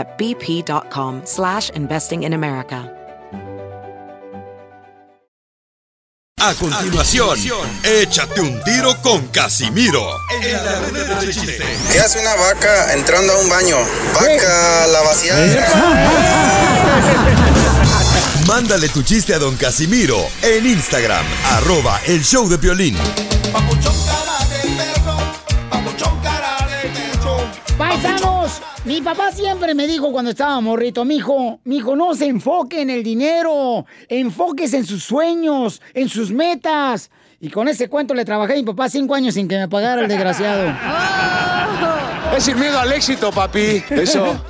at bp.com slash investing in America. A continuación, échate un tiro con Casimiro. En la ruleta de chiste. ¿Qué hace una vaca entrando a un baño? Vaca, la vaciada. Mándale tu chiste a don Casimiro en Instagram, arroba el show de violín. Mi papá siempre me dijo cuando estaba morrito, mijo, mijo, no se enfoque en el dinero, enfóquese en sus sueños, en sus metas. Y con ese cuento le trabajé a mi papá cinco años sin que me pagara el desgraciado. Es sin miedo al éxito, papi. Eso.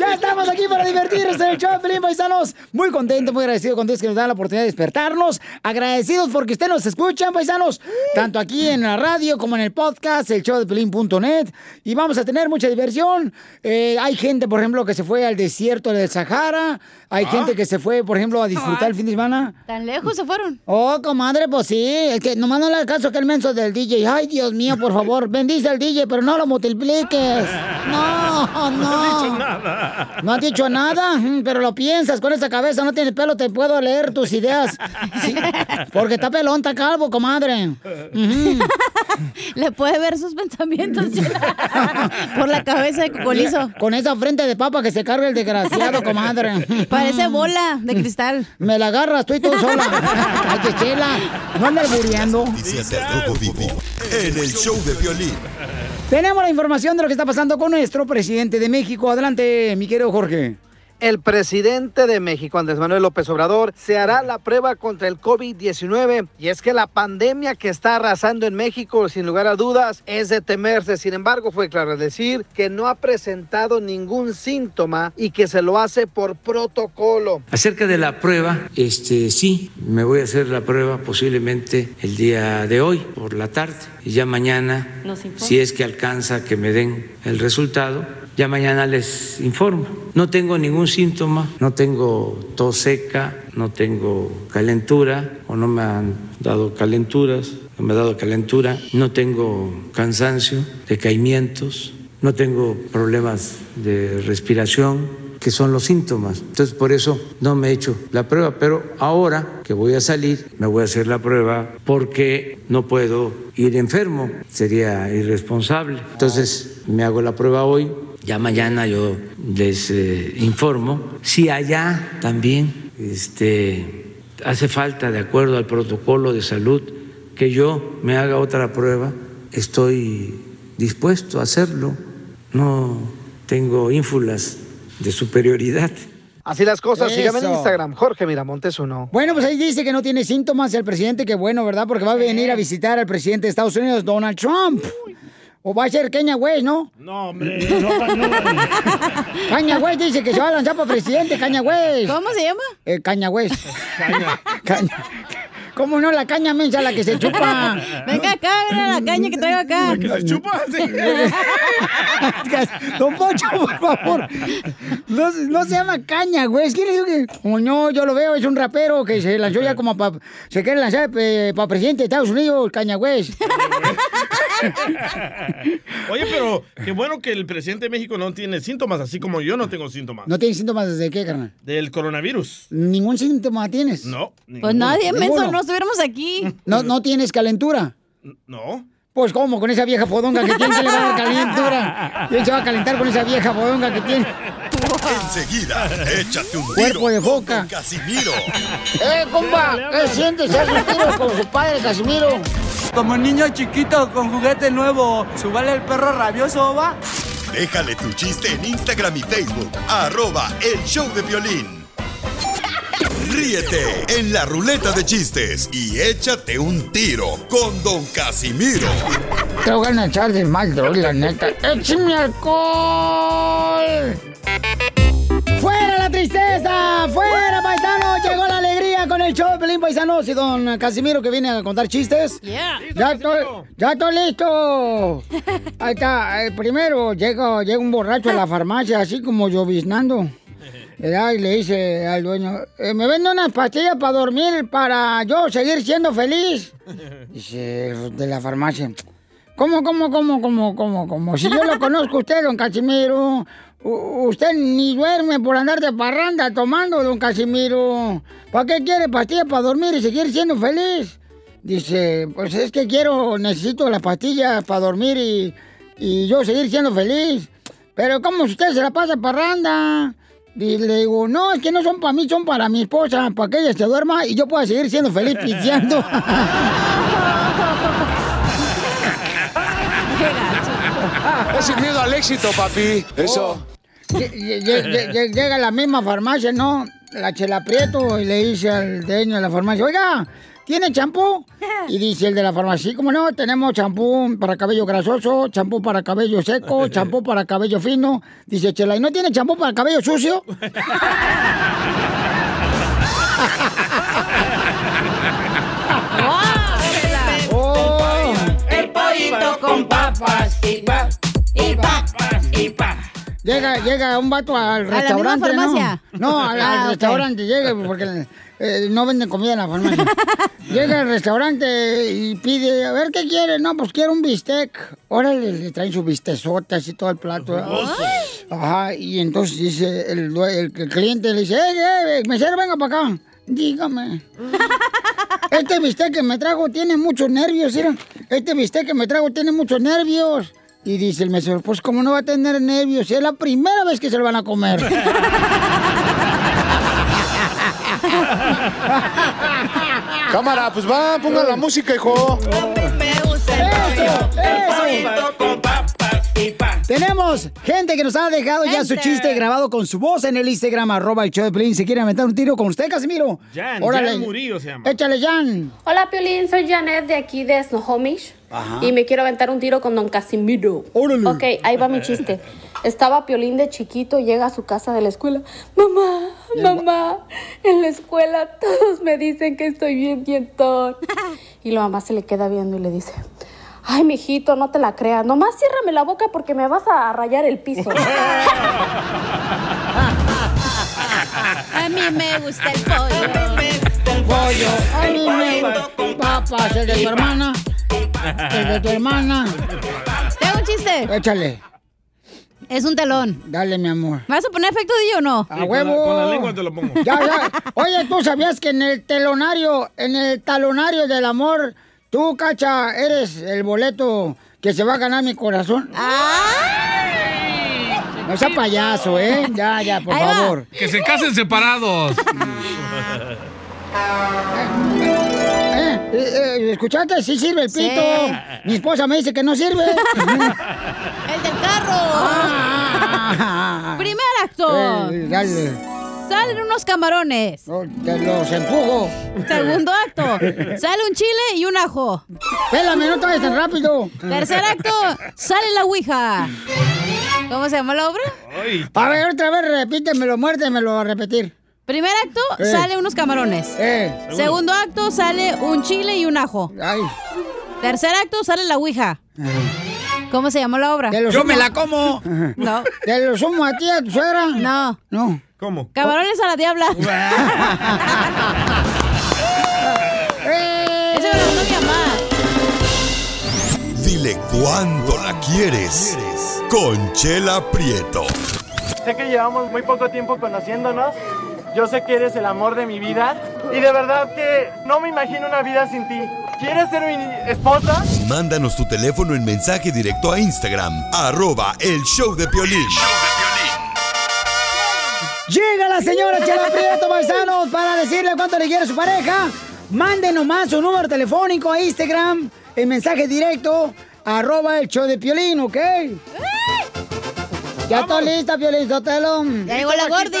Ya estamos aquí para divertirnos en el show de Pelín Paisanos. Muy contento, muy agradecido con Dios que nos da la oportunidad de despertarnos. Agradecidos porque ustedes nos escuchan, paisanos, tanto aquí en la radio como en el podcast, el show de Pelín.net. Y vamos a tener mucha diversión. Eh, hay gente, por ejemplo, que se fue al desierto del Sahara. Hay gente que se fue, por ejemplo, a disfrutar el fin de semana. ¿Tan lejos se fueron? Oh, comadre, pues sí. Es que nomás no le caso que el menso del DJ. Ay, Dios mío, por favor, bendice al DJ, pero no lo multipliques. No, no. No he dicho nada. No has dicho nada, pero lo piensas con esa cabeza, no tienes pelo, te puedo leer tus ideas. Sí, porque está pelón, está calvo, comadre. Le puede ver sus pensamientos por la cabeza de cocolizo. Con esa frente de papa que se carga el desgraciado, comadre. Parece bola de cristal. Me la agarras tú y tú sola. Ay, que chela. No Rojo Vivo en el show de violín. Tenemos la información de lo que está pasando con nuestro presidente de México. Adelante, mi querido Jorge. El presidente de México, Andrés Manuel López Obrador, se hará la prueba contra el COVID-19 y es que la pandemia que está arrasando en México, sin lugar a dudas, es de temerse. Sin embargo, fue claro decir que no ha presentado ningún síntoma y que se lo hace por protocolo. Acerca de la prueba, este sí, me voy a hacer la prueba posiblemente el día de hoy por la tarde y ya mañana, si es que alcanza que me den el resultado, ya mañana les informo. No tengo ningún síntoma, no tengo tos seca, no tengo calentura o no me han dado calenturas, no me ha dado calentura, no tengo cansancio, decaimientos, no tengo problemas de respiración que son los síntomas. Entonces, por eso no me he hecho la prueba, pero ahora que voy a salir, me voy a hacer la prueba porque no puedo ir enfermo, sería irresponsable. Entonces, me hago la prueba hoy, ya mañana yo les eh, informo. Si allá también este, hace falta, de acuerdo al protocolo de salud, que yo me haga otra prueba, estoy dispuesto a hacerlo. No tengo ínfulas de superioridad. Así las cosas, síganme en. Instagram, Jorge Miramontes uno. Bueno, pues ahí dice que no tiene síntomas el presidente, que bueno, ¿verdad? Porque va a venir a visitar al presidente de Estados Unidos, Donald Trump. O va a ser Kenya West, ¿no? No, hombre, no, no. Caña West dice que se va a lanzar para presidente, Caña West. ¿Cómo se llama? Eh, Caña West. Caña. ¿Cómo no? La caña mensa, la que se chupa. Venga acá, mira la caña que traigo acá. ¿La chupas? Don Pocho, por favor. No, se- no se llama caña, güey. ¿Quién le digo que.? Oh, no, yo lo veo, es un rapero que se lanzó ya como para. Se quiere lanzar para presidente de Estados Unidos, caña, güey. Oye, pero qué bueno que el presidente de México no tiene síntomas, así como yo no tengo síntomas. ¿No tienes síntomas desde qué, carnal? Del coronavirus. ¿Ningún síntoma tienes? No. Pues nadie, menso, no estuviéramos aquí. No, no tienes calentura. No. Pues, ¿cómo? Con esa vieja fodonga que tiene, que le va a dar calentura? ¿Quién se va a calentar con esa vieja fodonga que tiene? Enseguida, échate un tiro Cuerpo de con. Don Casimiro. ¡Eh, compa! ¿Qué sientes? ¿Haz un tiro con su padre, Casimiro? Como niño chiquito con juguete nuevo, ¿subale el perro rabioso, va? Déjale tu chiste en Instagram y Facebook. Arroba El Show de Violín. Ríete en la ruleta de chistes y échate un tiro con Don Casimiro. Te voy a echar de mal, droga, la neta. ¡Échame alcohol! ¡Fuera la tristeza! ¡Fuera, paisano! Llegó la alegría con el show de Pelín Paisanos y don Casimiro que viene a contar chistes. Yeah. ¡Ya estoy, ya estoy listo! Ahí está. eh, primero llega, llega un borracho a la farmacia, así como lloviznando. Y le dice al dueño, eh, ¿me vende unas pastillas para dormir para yo seguir siendo feliz? Dice de la farmacia. ¿Cómo, cómo, cómo, cómo, cómo, cómo? Si yo lo conozco a usted, don Casimiro. U- usted ni duerme por andar de parranda tomando, don Casimiro. ¿Para qué quiere pastillas para dormir y seguir siendo feliz? Dice, pues es que quiero, necesito las pastillas para dormir y, y yo seguir siendo feliz. Pero ¿cómo usted se la pasa parranda? Y le digo, no, es que no son para mí, son para mi esposa, para que ella se duerma y yo pueda seguir siendo feliz pisteando. Es sin miedo al éxito, papi. Eso. Lle- Llega a la misma farmacia, ¿no? La Chela Prieto y le dice al dueño de la farmacia, oiga, ¿tiene champú? Y dice el de la farmacia, como no, tenemos champú para cabello grasoso, champú para cabello seco, champú para cabello fino. Dice Chela, ¿y no tiene champú para cabello sucio? Oh. El pollito con papas y pa, y papas y pa. Llega, llega un vato al misma restaurante, ¿no? farmacia? No, al, al Ah, restaurante llega porque eh, no venden comida en la farmacia. llega al restaurante y pide, a ver qué quiere. No, pues quiero un bistec. Órale, le traen su bistezote así todo el plato. Ajá, y entonces dice el, el, el cliente le dice, eh, eh, mesero, venga para acá. Dígame. Este bistec que me trajo tiene muchos nervios, mira. Este bistec que me trajo tiene muchos nervios. Y dice el mesero, pues como no va a tener nervios, es la primera vez que se lo van a comer. Cámara, pues va, ponga la música, hijo. ¡Eso! Tenemos gente que nos ha dejado ya su chiste grabado con su voz en el Instagram, arroba el show de Pelín. ¿Se quiere aventar un tiro con usted, Casimiro? Jan, Órale. Jan Murillo se llama. Échale, Jan. Hola Piolín, soy Janet de aquí de Snohomish y me quiero aventar un tiro con Don Casimiro. Órale. Ok, ahí va mi chiste. Estaba Piolín de chiquito, llega a su casa de la escuela. Mamá, mamá, en la escuela todos me dicen que estoy bien dientón. Y la mamá se le queda viendo y le dice, ay, mijito, no te la creas. Nomás ciérrame la boca porque me vas a rayar el piso. A mí me gusta el pollo. Pollo. A mí me gusta papas, el de tu hermana. El de tu hermana. Tengo un chiste. Échale. Es un telón. Dale, mi amor. ¿Me vas a poner efecto de o no? A con huevo. la- con la lengua te lo pongo. Ya, ya. Oye, ¿tú sabías que en el telonario, en el talonario del amor, tú, Cacha, eres el boleto que se va a ganar mi corazón? No sea payaso, ¿eh? Ya, ya, por favor. Que se casen separados. Eh, eh, eh, ¿Escuchaste? Sí sirve el Sí. pito. Mi esposa me dice que no sirve. El del carro. Ah. Primer acto. Eh, dale. Salen unos camarones. Los empujo. Segundo acto. Sale un chile y un ajo. Pélame, no te vayas tan rápido. Tercer acto. Sale la ouija. ¿Cómo se llama la obra? A ver, otra vez repítemelo, muérdemelo a repetir. Primer acto. Eh. Sale unos camarones. Eh, Segundo acto. Sale un chile y un ajo. ay. Tercer acto. Sale la ouija. ¿Cómo se llama la obra? Yo sumo- me la como. No. ¿Te lo sumo a ti, a tu suegra? No. No. ¿Cómo? Camarones a la diabla. ¡Eh! Eso me lo mi mamá. Dile cuándo la quieres. Conchela Prieto. Sé que llevamos muy poco tiempo conociéndonos, Yo sé que eres el amor de mi vida y de verdad que no me imagino una vida sin ti. ¿Quieres ser mi esposa? Mándanos tu teléfono en mensaje directo a Instagram, arroba el show de Piolín. Llega la señora Chela Prieto, paisanos, para decirle cuánto le quiere a su pareja. Manden nomás su número telefónico a Instagram, en mensaje directo, arroba el show de Piolín, ¿ok? Ya está lista, Piolín Sotelo. Ya llegó la gordis.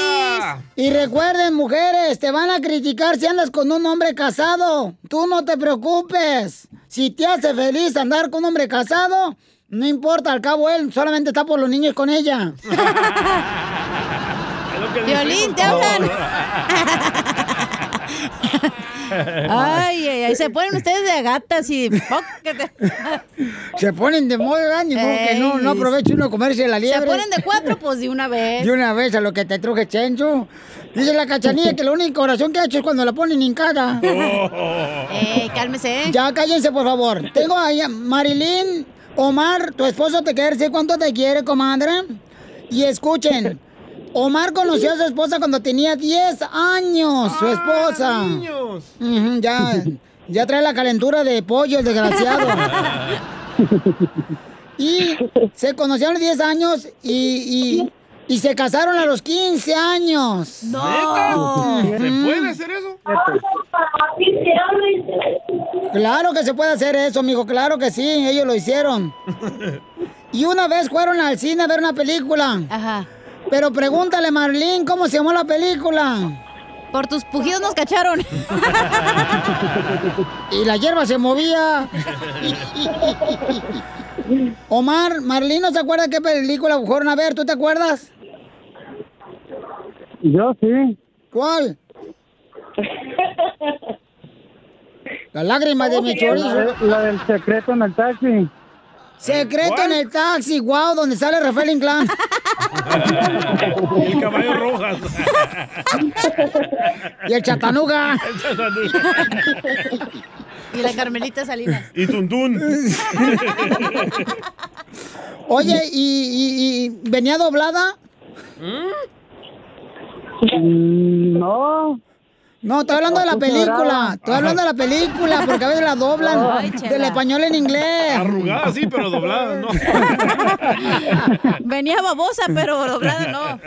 Y recuerden, mujeres, te van a criticar si andas con un hombre casado. Tú no te preocupes. Si te hace feliz andar con un hombre casado, no importa, al cabo él solamente está por los niños con ella. Violín, te hablan. Ay, ay, ay, se ponen ustedes de gatas y... Se ponen de moda, ni modo que no, no aproveche uno a comerse la liebre. Se ponen de cuatro, pues de una vez. De una vez a lo que te truje Chencho. Dice la cachanilla que la única oración que ha hecho es cuando la ponen hincada. Eh, cálmese. Ya cállense, por favor. Tengo ahí a Marilyn, Omar, tu esposo te quiere decir cuánto te quiere, comadre. Y escuchen, Omar conoció a su esposa cuando tenía 10 años, su esposa. Ujú, ya, ya trae la calentura de pollo, el desgraciado. Y se conocieron a los 10 años y, y- y se casaron a los 15 años. ¿Neta? ¿Se puede hacer eso? Claro que se puede hacer eso, mijo, claro que sí, ellos lo hicieron. Y una vez fueron al cine a ver una película. Ajá. Pero pregúntale, Marlene, ¿cómo se llamó la película? Por tus pujidos nos cacharon. Y la hierba se movía. Omar, Marlene no se acuerda qué película fueron a ver, ¿tú te acuerdas? Yo sí. ¿Cuál? La lágrima de mi chorizo. La, la del secreto en el taxi. Secreto en el taxi, wow, donde sale Rafael Inclán. El caballo rojas. Y el chatanuga. Y la Carmelita Salinas. Y Tuntún. Oye, ¿y, y- y venía doblada? Mm, No. No, estoy hablando de la película. Estoy hablando de la película, porque a veces la doblan Ay, del español en inglés. Arrugada sí, pero doblada no. Venía babosa, pero doblada no.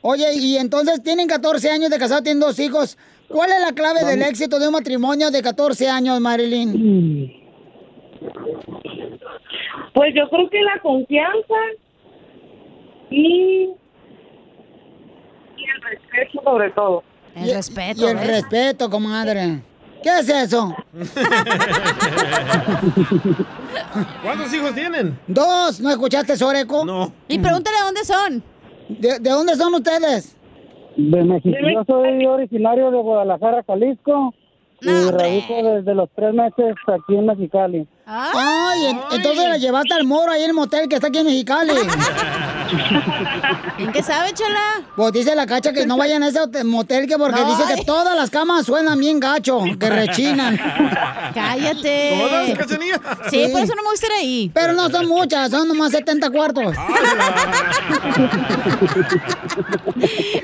Oye, y entonces tienen 14 años de casado, tienen dos hijos. ¿Cuál es la clave del éxito de un matrimonio de 14 años, Marilyn? Pues yo creo que la confianza y el respeto sobre todo. El respeto. Y el ¿ves? respeto, comadre. ¿Qué es eso? ¿Cuántos hijos tienen? Dos, ¿no escuchaste, Soreco? No. Y pregúntale dónde son. ¿De, de dónde son ustedes? De México. Yo soy originario de Guadalajara, Jalisco. Y radico desde los tres meses aquí en Mexicali. Ay, en- entonces la llevaste al moro ahí en el motel que está aquí en Mexicali. ¿En qué sabe, chela? Pues dice la cacha que no vayan a ese motel que porque dice que todas las camas suenan bien gacho, que rechinan. Cállate. ¿Todas, Cachanilla? Sí, por eso no me gusta ir ahí. Pero no son muchas, son nomás 70 cuartos.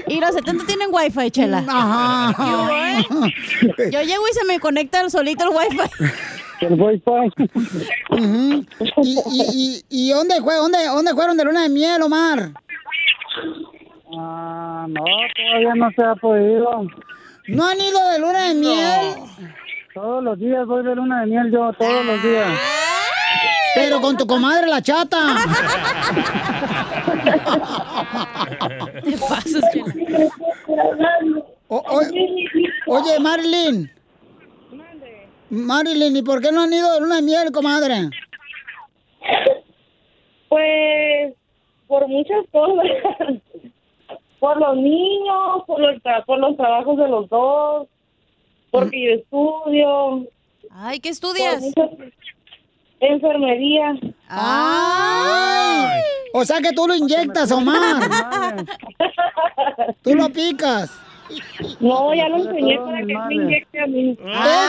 Y los 70 tienen wifi, chela. Ajá. Yo, ¿eh? Yo llego y se me conecta solito el wifi. El Wi-Fi. ¿Y, y, y, y dónde, fue, dónde, dónde fueron de luna de miel, Omar? Ah, no, todavía no se ha podido. ¿No han ido de luna de miel? Todos los días voy de luna de miel yo, todos los días. Pero con tu comadre la chata. Pasas, chela. O- o- oye, Marilyn. Marilyn, ¿y por qué no han ido de luna de miel, comadre? Pues por muchas cosas. por los niños, por los, tra- por los trabajos de los dos, porque yo estudio. Ay, ¿qué estudias? Enfermería. ¡Ay! O sea que tú lo inyectas, Omar. Tú lo picas. No, ya lo enseñé para que me inyecte a mí. ¿Él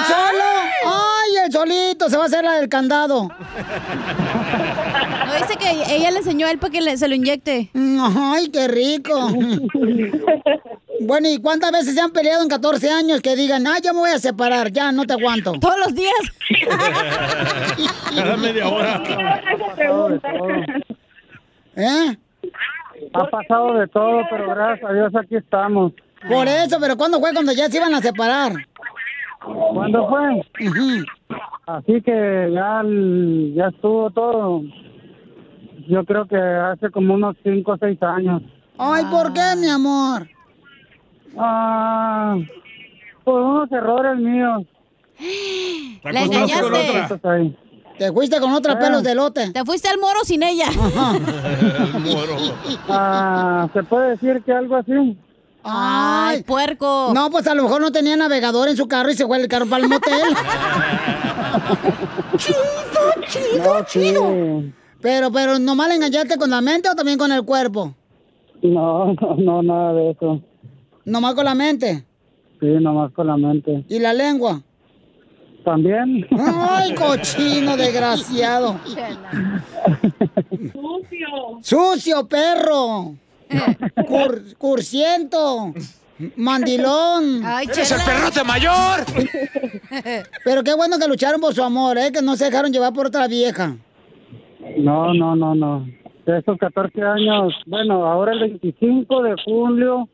solo? Ay, el solito se va a hacer la del candado. No, dice que ella le enseñó a él para que le- se lo inyecte. Ay, qué rico. Bueno, ¿y cuántas veces se han peleado en 14 años que digan, ah, ya me voy a separar, ya no te aguanto? Todos los días. Cada media hora. ¿Eh? Ha pasado de todo, pero gracias a Dios aquí estamos. Por eso, pero ¿cuándo fue cuando ya se iban a separar? ¿Cuándo fue? Así que ya, el- ya estuvo todo. Yo creo que hace como unos 5 o 6 años. Ay, ¿por qué, mi amor? Ah, por unos errores míos. La engañaste. Ahí. Te fuiste con otra pelos de lote. Te fuiste al moro sin ella. Ah, ¿Se puede decir que algo así? Ay, puerco. No, pues a lo mejor no tenía navegador en su carro y se fue el carro para el motel. chido, chido, No, chido. sí. Pero, pero, ¿nomás le engañaste con la mente o también con el cuerpo? No, no, no, nada de eso. ¿Nomás con la mente? Sí, nomás con la mente. ¿Y la lengua? También. Ay, cochino desgraciado. Sucio. Sucio, perro. Cur- cursiento. Mandilón. Ay, ¡Eres el perrote mayor! Pero qué bueno que lucharon por su amor, ¿eh? Que no se dejaron llevar por otra vieja. No, no, no, no. De esos 14 años, bueno, ahora el 25 de julio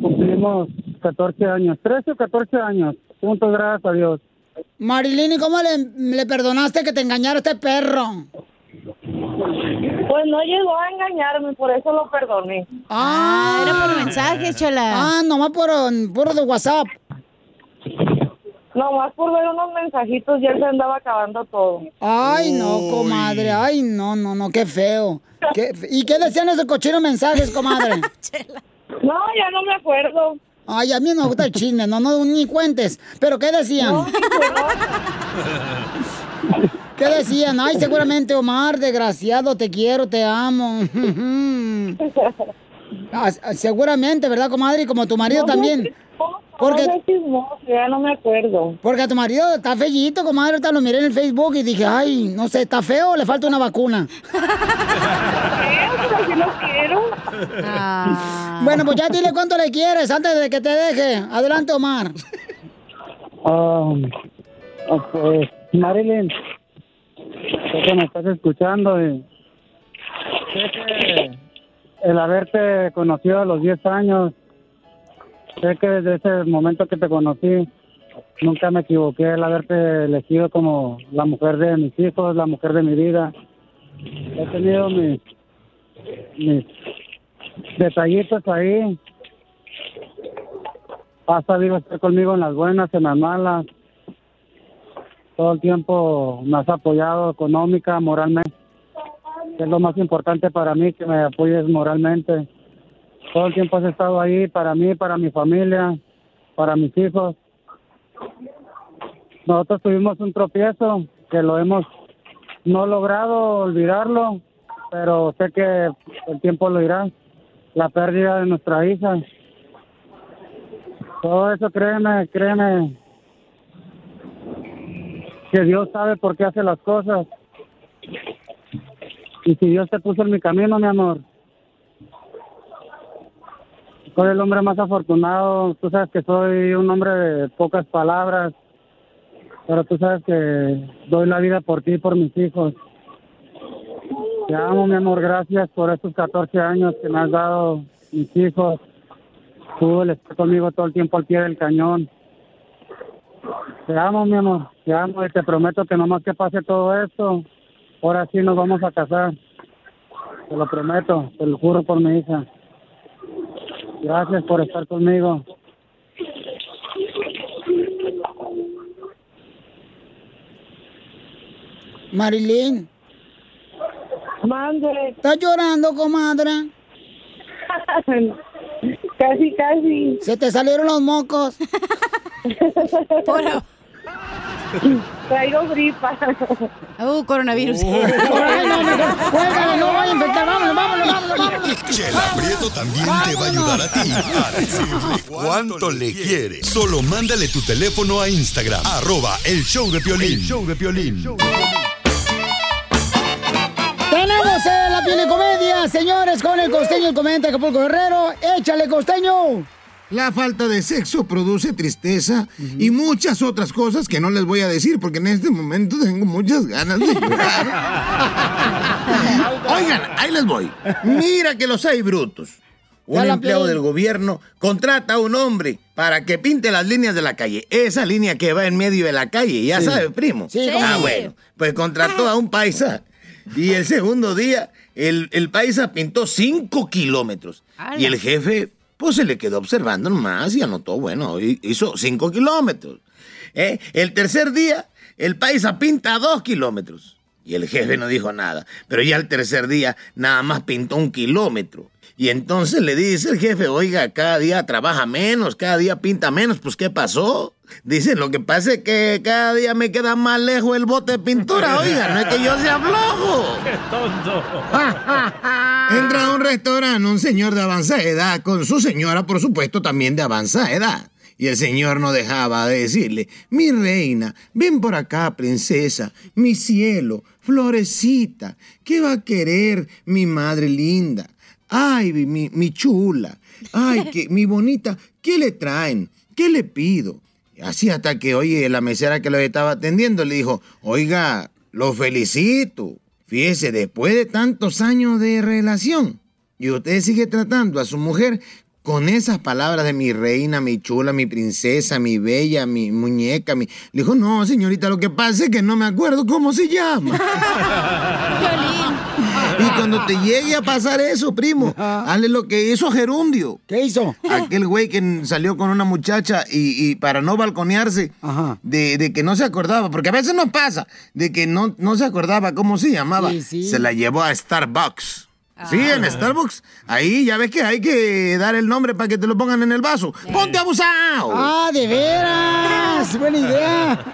cumplimos 14 años, 13 o 14 años, juntos, gracias a Dios. Marilyn, ¿y cómo le, le perdonaste que te engañara este perro? Pues no llegó a engañarme, por eso lo perdoné. Ah, era por mensajes, chola. Ah, nomás por, por de WhatsApp. Nomás por ver unos mensajitos ya se andaba acabando todo. Ay, no, comadre. Ay, no, no, no, qué feo. Qué ¿Y qué decían esos cochinos mensajes, comadre? No, ya no me acuerdo. Ay, a mí no me gusta el chisme, no, no, ni cuentes. ¿Pero qué decían? ¿Qué decían? Ay, seguramente Omar, desgraciado, te quiero, te amo. Ah, seguramente, ¿verdad, comadre? Y como tu marido No, también. Porque, No ya no me acuerdo. porque a tu marido está fellito, comadre. Ahorita lo miré en el Facebook y dije, ay, no sé, ¿está feo o le falta una vacuna? Pero sí lo quiero. Bueno, pues ya dile cuánto le quieres antes de que te deje. Adelante, Omar. Ah, ah, pues, Marilyn, sé que me estás escuchando y sé que el haberte conocido a los 10 años, sé que desde ese momento que te conocí, nunca me equivoqué el haberte elegido como la mujer de mis hijos, la mujer de mi vida. He tenido mis, mis detallitos ahí. Has sabido estar conmigo en las buenas, en las malas. Todo el tiempo me has apoyado económica, moralmente. Es lo más importante para mí, que me apoyes moralmente. Todo el tiempo has estado ahí para mí, para mi familia, para mis hijos. Nosotros tuvimos un tropiezo que lo hemos no logrado olvidarlo, pero sé que el tiempo lo irá. La pérdida de nuestra hija. Todo eso, créeme, créeme, que Dios sabe por qué hace las cosas. Y si Dios te puso en mi camino, mi amor, soy el hombre más afortunado. Tú sabes que soy un hombre de pocas palabras, pero tú sabes que doy la vida por ti y por mis hijos. Te amo, mi amor. Gracias por estos 14 años que me has dado mis hijos. Tú estar conmigo todo el tiempo al pie del cañón. Te amo, mi amor. Te amo y te prometo que nomás que pase todo esto, ahora sí nos vamos a casar. Te lo prometo, te lo juro por mi hija. Gracias por estar conmigo. Marilyn. Mande. ¿Estás llorando, comadre? casi, casi. ¿Se te salieron los mocos? Traigo gripa. Uh, coronavirus. Ay, no, mejor, cuélgale, no vaya a infectar. Vámonos, vámonos, vámonos, vámonos. Chela Prieto también te va a ayudar a ti a decirle cuánto le quiere. Solo mándale tu teléfono a Instagram, arroba el show de Piolín. show de Piolín. Tenemos eh, la piel de comedia, señores, con el costeño, el comediante Acapulco Guerrero. Échale, costeño. La falta de sexo produce tristeza y muchas otras cosas que no les voy a decir porque en este momento tengo muchas ganas de llorar. Oigan, ahí les voy. Mira que los hay brutos. Un empleado play. del gobierno contrata a un hombre para que pinte las líneas de la calle. Esa línea que va en medio de la calle, ya Sí. sabe, primo. Sí, ah, no. bueno. Pues contrató a un paisa. Y el segundo día, el, el paisa pintó cinco kilómetros. Y el jefe, pues se le quedó observando nomás y anotó, bueno, hi- hizo cinco kilómetros. ¿Eh? El tercer día, el paisa pinta dos kilómetros. Y el jefe no dijo nada. Pero ya el tercer día, nada más pintó un kilómetro. Y entonces le dice el jefe, oiga, cada día trabaja menos, cada día pinta menos, pues ¿qué pasó? Dice, lo que pasa es que cada día me queda más lejos el bote de pintura, oiga, no es que yo sea flojo. ¡Qué tonto! Entra a un restaurante un señor de avanzada edad con su señora, por supuesto, también de avanzada edad. Y el señor no dejaba de decirle, mi reina, ven por acá, princesa, mi cielo, florecita, ¿qué va a querer mi madre linda? Ay, mi, mi chula, ay, que, mi bonita, ¿qué le traen? ¿Qué le pido? Así hasta que, oye, la mesera que lo estaba atendiendo le dijo, oiga, lo felicito. Fíjese, después de tantos años de relación, y usted sigue tratando a su mujer con esas palabras de mi reina, mi chula, mi princesa, mi bella, mi muñeca, mi... Le dijo, no, señorita, lo que pasa es que no me acuerdo cómo se llama. Y cuando te llegue a pasar eso, primo, hazle lo que hizo Gerundio. ¿Qué hizo? Aquel güey que salió con una muchacha y, y para no balconearse, de, de que no se acordaba, porque a veces nos pasa, de que no, no se acordaba cómo se llamaba. Se la llevó a Starbucks. Sí, en Starbucks. Ahí ya ves que hay que dar el nombre para que te lo pongan en el vaso. ¡Ponte abusado! Ah, de veras. Buena idea.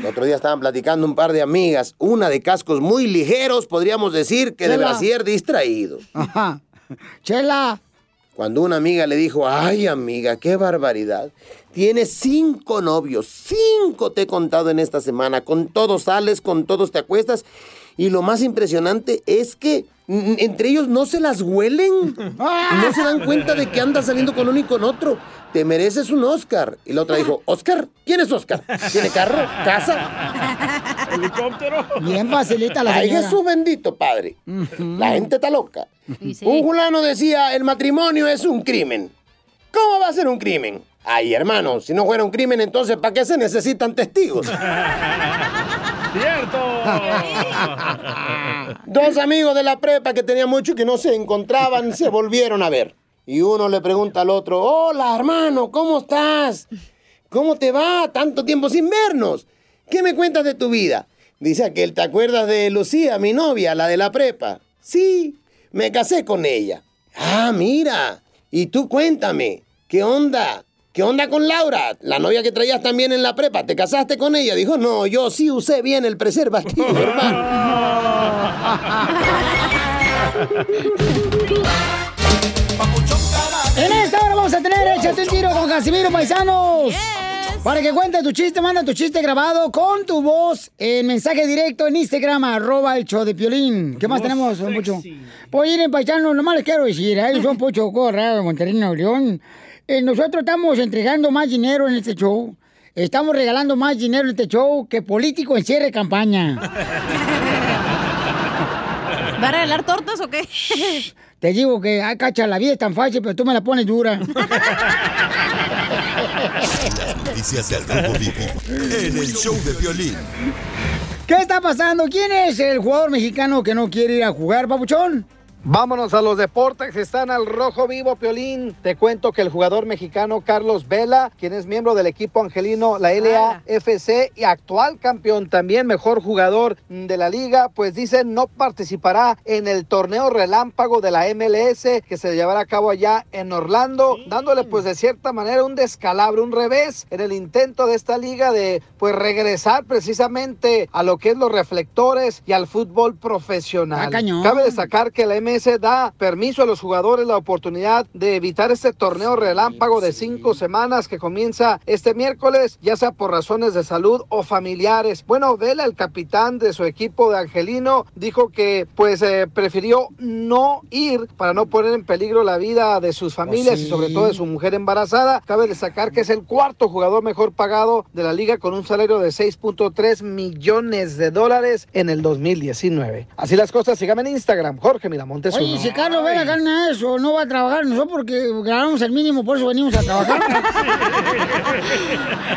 El otro día estaban platicando un par de amigas, una de cascos muy ligeros, podríamos decir que de Chela. brasier distraído. Ajá. Chela. Cuando una amiga le dijo, ay amiga, qué barbaridad. Tienes cinco novios, cinco te he contado en esta semana. Con todos sales, con todos te acuestas. Y lo más impresionante es que entre ellos no se las huelen. No se dan cuenta de que andas saliendo con uno y con otro. Te mereces un Oscar. Y la otra dijo, ¿Oscar? ¿Quién es Oscar? ¿Tiene carro? ¿Casa? ¿Helicóptero? Bien facilita la Ay. Jesús bendito, padre. La gente está loca. Un fulano decía, el matrimonio es un crimen. ¿Cómo va a ser un crimen? Ay, hermano, si no fuera un crimen, entonces ¿para qué se necesitan testigos? ¡Cierto! Dos amigos de la prepa que tenían mucho que no se encontraban se volvieron a ver. Y uno le pregunta al otro, hola hermano, ¿cómo estás? ¿Cómo te va? Tanto tiempo sin vernos. ¿Qué me cuentas de tu vida? Dice aquel, ¿te acuerdas de Lucía, mi novia, la de la prepa? Sí, me casé con ella. Ah, mira. Y tú cuéntame, ¿qué onda? ¿Qué onda con Laura? La novia que traías también en la prepa. ¿Te casaste con ella? Dijo, no, yo sí usé bien el preservativo, hermano. En esta hora vamos a tener Échate un tiro con Casimiro Paisanos. Para que cuentes tu chiste, manda tu chiste grabado con tu voz en mensaje directo en Instagram, arroba el show de Piolín. ¿Qué más tenemos, don Pucho? Pues miren, paisanos, nomás les quiero decir, ¿eh? son Pucho Corrado de Monterrey, Nuevo León. Eh, nosotros estamos entregando más dinero en este show. Estamos regalando más dinero en este show que político en cierre de campaña. ¿Va a regalar tortas o qué? Te digo que, ay, cacha, la vida es tan fácil, pero tú me la pones dura. Noticias del Rojo Vivo en el show de violín. ¿Qué está pasando? ¿Quién es el jugador mexicano que no quiere ir a jugar, papuchón? Vámonos a los deportes, están al rojo vivo, Piolín. Te cuento que el jugador mexicano Carlos Vela, quien es miembro del equipo angelino, la LAFC y actual campeón, también mejor jugador de la liga, pues dice no participará en el torneo relámpago de la MLS que se llevará a cabo allá en Orlando, dándole pues de cierta manera un descalabro, un revés en el intento de esta liga de pues regresar precisamente a lo que es los reflectores y al fútbol profesional. Ah. Cabe destacar que la MS da permiso a los jugadores la oportunidad de evitar este torneo relámpago de cinco semanas que comienza este miércoles, ya sea por razones de salud o familiares. Bueno, Vela, el capitán de su equipo de Angelino, dijo que pues eh, prefirió no ir para no poner en peligro la vida de sus familias y sobre todo de su mujer embarazada. Cabe destacar que es el cuarto jugador mejor pagado de la liga con un salario de 6.3 millones de dólares en el 2019. Así las cosas, síganme en Instagram, Jorge Miramontes. Oye, si Carlos Vela gana eso, no va a trabajar nosotros porque ganamos el mínimo, por eso venimos a trabajar.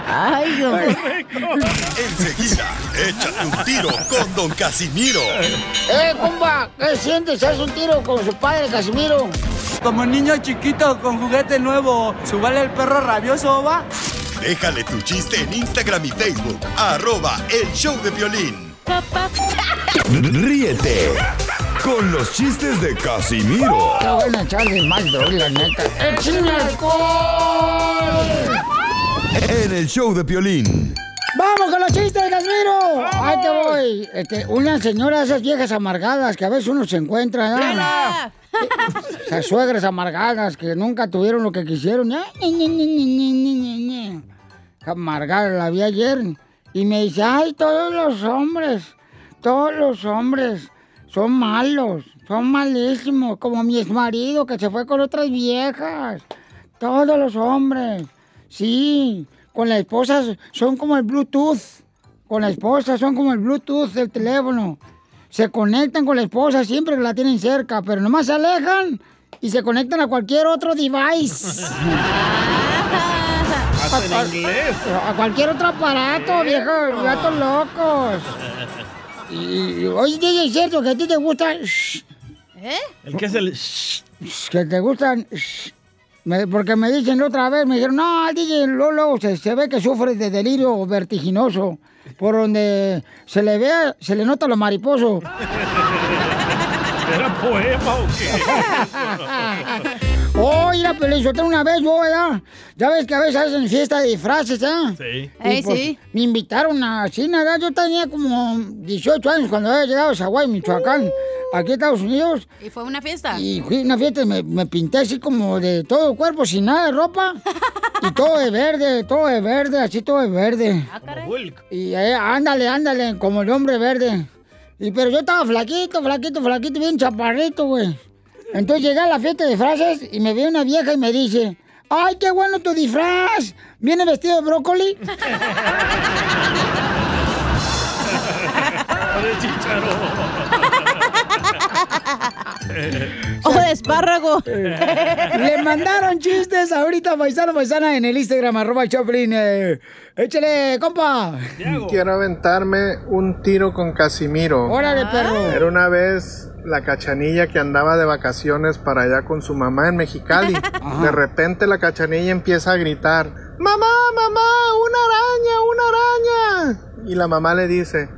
Ay, Dios. Enseguida, échate un tiro con Don Casimiro. ¡Eh, compa! ¿Qué sientes? ¿Haz un tiro con su padre, Casimiro? Como niño chiquito con juguete nuevo, ¿subale el perro rabioso, va? Déjale tu chiste en Instagram y Facebook. Arroba El Show de Violín. Ríete con los chistes de Casimiro Te voy a echarle más doble, la neta. ¡Échame alcohol! en el Show de Violín. ¡Vamos con los chistes, Casimiro! Ahí te voy. Este, una señora de esas viejas amargadas que a veces uno se encuentra. ¿no? Esas suegras amargadas que nunca tuvieron lo que quisieron. Ñe. Amargada la vi ayer. Y me dice, ay, todos los hombres, todos los hombres son malos, son malísimos, como mi exmarido que se fue con otras viejas. Todos los hombres. Sí, con la esposa son como el Bluetooth. Con la esposa son como el Bluetooth del teléfono. Se conectan con la esposa siempre que la tienen cerca, pero nomás se alejan y se conectan a cualquier otro device. Hasta en inglés. A cualquier otro aparato, viejos, gatos locos. Y, oye, DJ, ¿es cierto que a ti te gustan? ¿Eh? El que es el... Que te gustan... Me- porque me dicen la otra vez, me dijeron, no, al DJ luego, luego se, se ve que sufre de delirio vertiginoso, por donde se le ve, se le nota lo mariposo. ¿Era poema o qué? Oye, la pelizota una vez yo, ¿ya? Ya ves que a veces hacen fiesta de disfraces, ¿eh? Sí. Ey, pues, sí. Me invitaron a China, ¿verdad? Yo tenía como 18 años cuando había llegado a Zaguay, Michoacán, aquí a Estados Unidos. ¿Y fue una fiesta? Y fui a una fiesta y me, me pinté así como de todo el cuerpo, sin nada de ropa. Y todo de verde, todo de verde, así todo de verde. Ah. Y eh, ándale, ándale, como el hombre verde. Y pero yo estaba flaquito, flaquito, flaquito, bien chaparrito, güey. Entonces llegué a la fiesta de disfraces y me ve una vieja y me dice, ¡ay, qué bueno tu disfraz! ¿Viene vestido de brócoli? De chícharo. ¡O de espárrago! Le mandaron chistes ahorita, paisano, paisana, en el Instagram, arroba Choplin. eh. échale, compa. Quiero aventarme un tiro con Casimiro. Órale, perro. Era una vez la cachanilla que andaba de vacaciones para allá con su mamá en Mexicali. De repente la cachanilla empieza a gritar, ¡Mamá, mamá, una araña, una araña! Y la mamá le dice,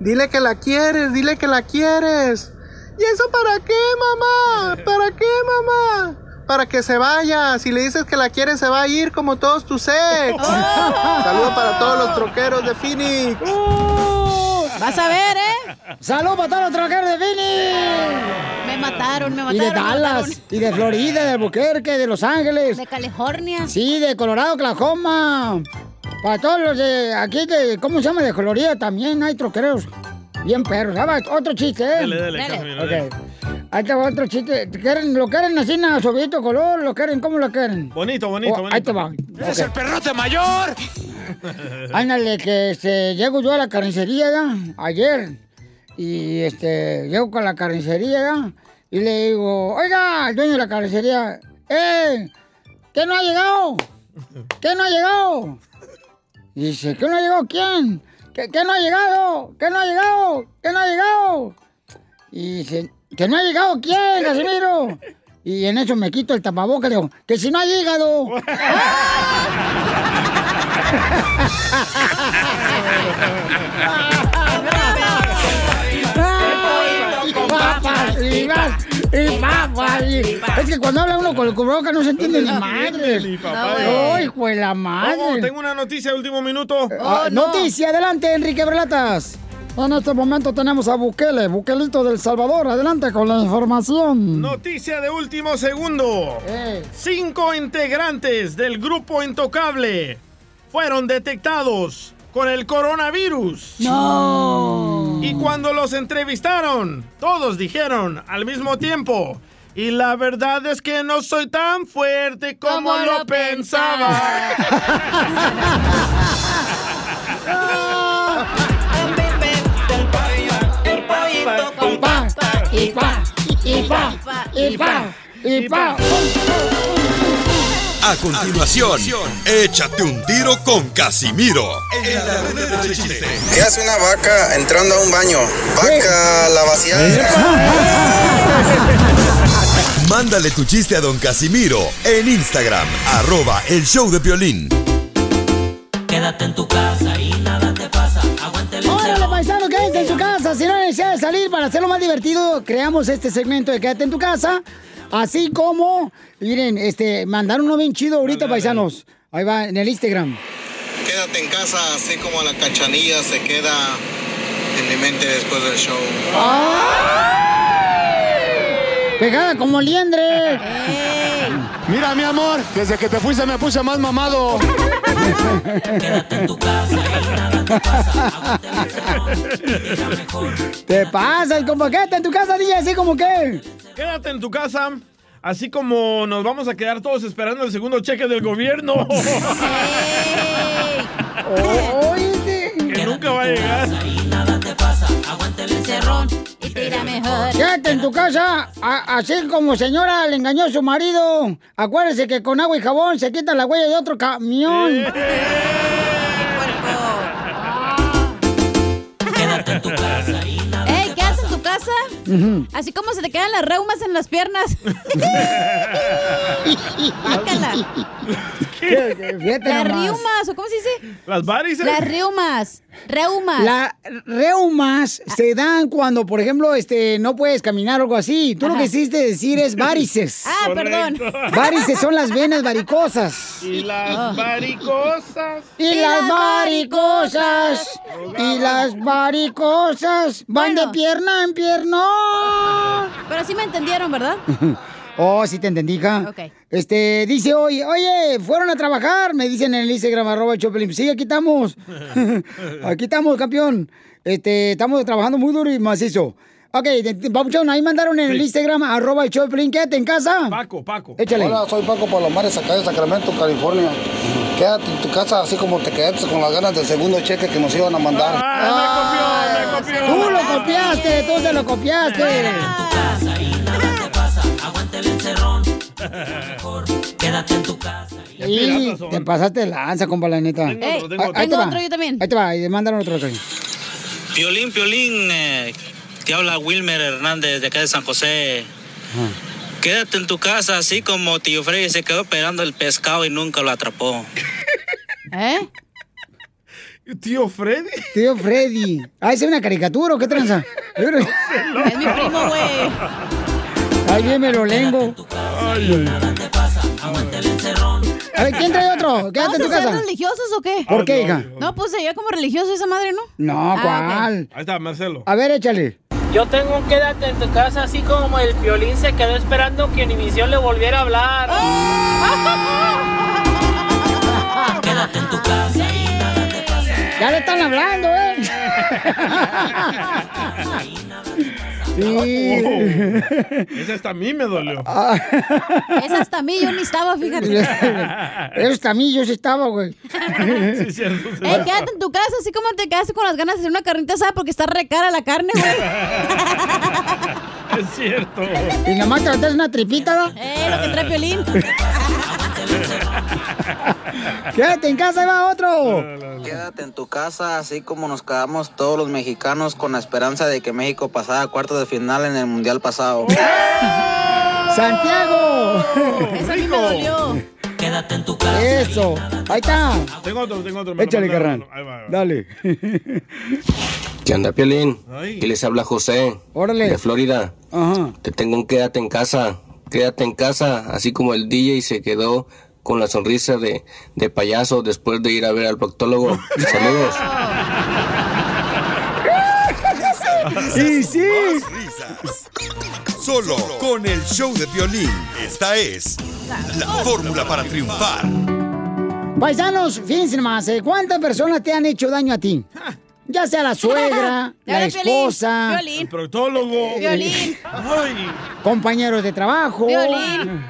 dile que la quieres, dile que la quieres. ¿Y eso para qué, mamá? ¿Para qué, mamá? Para que se vaya. Si le dices que la quieres, se va a ir como todos tus ex. Saludos para todos los troqueros de Phoenix. Vas a ver, ¿eh? ¡Salud para todos los troqueros de Phoenix! Me mataron, me Y mataron. de me Dallas, y de Florida, de Albuquerque, de Los Ángeles. De California. Sí, de Colorado, Oklahoma. Para todos los de aquí, de, ¿cómo se llama? De Florida también hay troqueros. Bien perros. Ah, va, Otro chiste, ¿eh? Dale, dale, dale. Ahí te va otro chiste. ¿Quieren, ¿Lo quieren así, en sobito color? ¿Lo quieren? ¿Cómo lo quieren? Bonito, bonito, Oh, bonito. Ahí te va. ¡Es Ok. el perrote mayor! Ándale, que este, llego yo a la carnicería ayer. Y este, llego con la carnicería. Y le digo, oiga, al dueño de la carnicería, ¡eh! ¿Qué no ha llegado? ¿Qué no ha llegado? Y dice, ¿qué no ha llegado quién? ¿Qué, qué no ha llegado? ¿Qué no ha llegado? ¿Qué no ha llegado? Y dice, ¿Que no ha llegado quién, Casimiro? Y en eso me quito el tapabocas y digo, que si no ha llegado. y papas, y más, y papas. y- Es que cuando habla uno con el cubrebocas no se entiende ni madre. Ni papá. ¡Ay, hijo de la madre! Oh, tengo una noticia de último minuto. Ah, Noticia, adelante, Enrique Berlatas. En este momento tenemos a Bukele, Bukelito del Salvador. Adelante con la información. Noticia de último segundo. Cinco integrantes del grupo Intocable fueron detectados con el coronavirus. No. Y cuando los entrevistaron, todos dijeron al mismo tiempo. Y la verdad es que no soy tan fuerte como, Como lo, lo pensaba. A continuación, échate un tiro con Casimiro. En la de chiste. ¿Qué hace una vaca entrando a un baño? Vaca, la vaciada. Mándale tu chiste a don Casimiro en Instagram, arroba el show de violín. Quédate en tu casa Si no de salir para hacerlo más divertido, creamos este segmento de Quédate en tu casa. Así como, miren, este, mandaron uno bien chido ahorita, paisanos. Ahí va, en el Instagram. Quédate en casa, así como la cachanilla se queda en mi mente después del show. Pegada como liendre. Mira, mi amor, desde que te fuiste me puse más mamado. Quédate en tu casa y nada te pasa. Te pasa, compa, quédate en tu casa, DJ, así como que. Quédate en tu casa. Así como nos vamos a quedar todos esperando el segundo cheque del gobierno. que nunca va a llegar. Aguante el encerrón y tira mejor. Quédate en tu casa, a- así como señora le engañó a su marido. Acuérdese que con agua y jabón se quita la huella de otro camión. Quédate en tu casa y Ey, ¿qué haces en tu casa? Así como se te quedan las reumas en las piernas. Las riumas, ¿o cómo se dice? Las varices. Las riumas. Reumas. Las reumas se dan cuando, por ejemplo, este, no puedes caminar o algo así. Tú lo que hiciste decir es varices. Ah, perdón. Varices son las venas varicosas. Y las varicosas. Y las varicosas. Y las varicosas van de pierna en pierna. Pero sí me entendieron, ¿verdad? Oh, sí te entendí, hija. Ok. Este, dice hoy, oye, fueron a trabajar, me dicen en el Instagram, arroba el Choplin. Sí, aquí estamos. aquí estamos, campeón. Este, estamos trabajando muy duro y macizo. Ok, Papuchón, ahí mandaron en el Instagram, arroba el Choplin, quédate en casa. Paco, Paco. Échale. Hola, soy Paco Palomares, acá de Sacramento, California. Quédate en tu casa así como te quedaste con las ganas del segundo cheque que nos iban a mandar. Ah, Tú lo copiaste, tú se lo copiaste. Aguante el encerrón. Mejor. Quédate en tu casa. Y te pasaste de lanza, compa, la neta. Tengo otro, tengo otro. ahí te va. otro yo también. Ahí te va, y mandaron otro. otro. Piolín, Piolín, eh, te habla Wilmer Hernández de acá de San José. Quédate en tu casa, así como tío Freddy se quedó esperando el pescado y nunca lo atrapó. ¿Eh? ¿Tío Freddy? Tío Freddy. Ah, ¿es una caricatura o qué tranza? Es mi primo, güey. Ahí viene lo lengo. A ver, ¿quién trae otro? Quédate ¿Vamos en tu a ser casa. religiosos o qué? ¿Por qué, hija? No, pues ella como religioso esa madre, ¿no? No, Ah, ¿cuál? Ahí está, Marcelo. A ver, échale. Yo tengo un quédate en tu casa, así como el violín se quedó esperando que Univisión le volviera a hablar. Ya le están hablando, ¿eh? Sí. Ese hasta a mí me dolió. Ah. Esa hasta a mí, yo ni estaba, fíjate. Eso también yo sí estaba, güey. Sí, cierto. Ey, quédate en tu casa, así como te quedaste con las ganas de hacer una carnita asada porque está re cara la carne, güey. Es cierto. Y nomás te una tripita, ¿no? Eh, lo que trae Piolín. Quédate en casa, ahí va otro. Quédate en tu casa, así como nos quedamos todos los mexicanos con la esperanza de que México pasara a cuartos de final en el mundial pasado. ¡Santiago! Eso a mí me dolió. Quédate en tu casa. Eso. Ahí está. Tengo otro, tengo otro. Échale, carnal. Ahí va, ahí va. Dale. ¿Qué onda, Piolín? ¿Qué les habla José? Órale. De Florida. Ajá. Te tengo un quédate en casa. Quédate en casa, así como el DJ se quedó con la sonrisa de, de payaso después de ir a ver al proctólogo. Saludos. Sí, sí. Solo con el show de violín. Esta es la fórmula para triunfar. Paisanos, fíjense más, ¿cuántas personas te han hecho daño a ti? Ya sea la suegra, la esposa, Piolín. Proctólogo. Violín. Ay. compañeros de trabajo, Violín.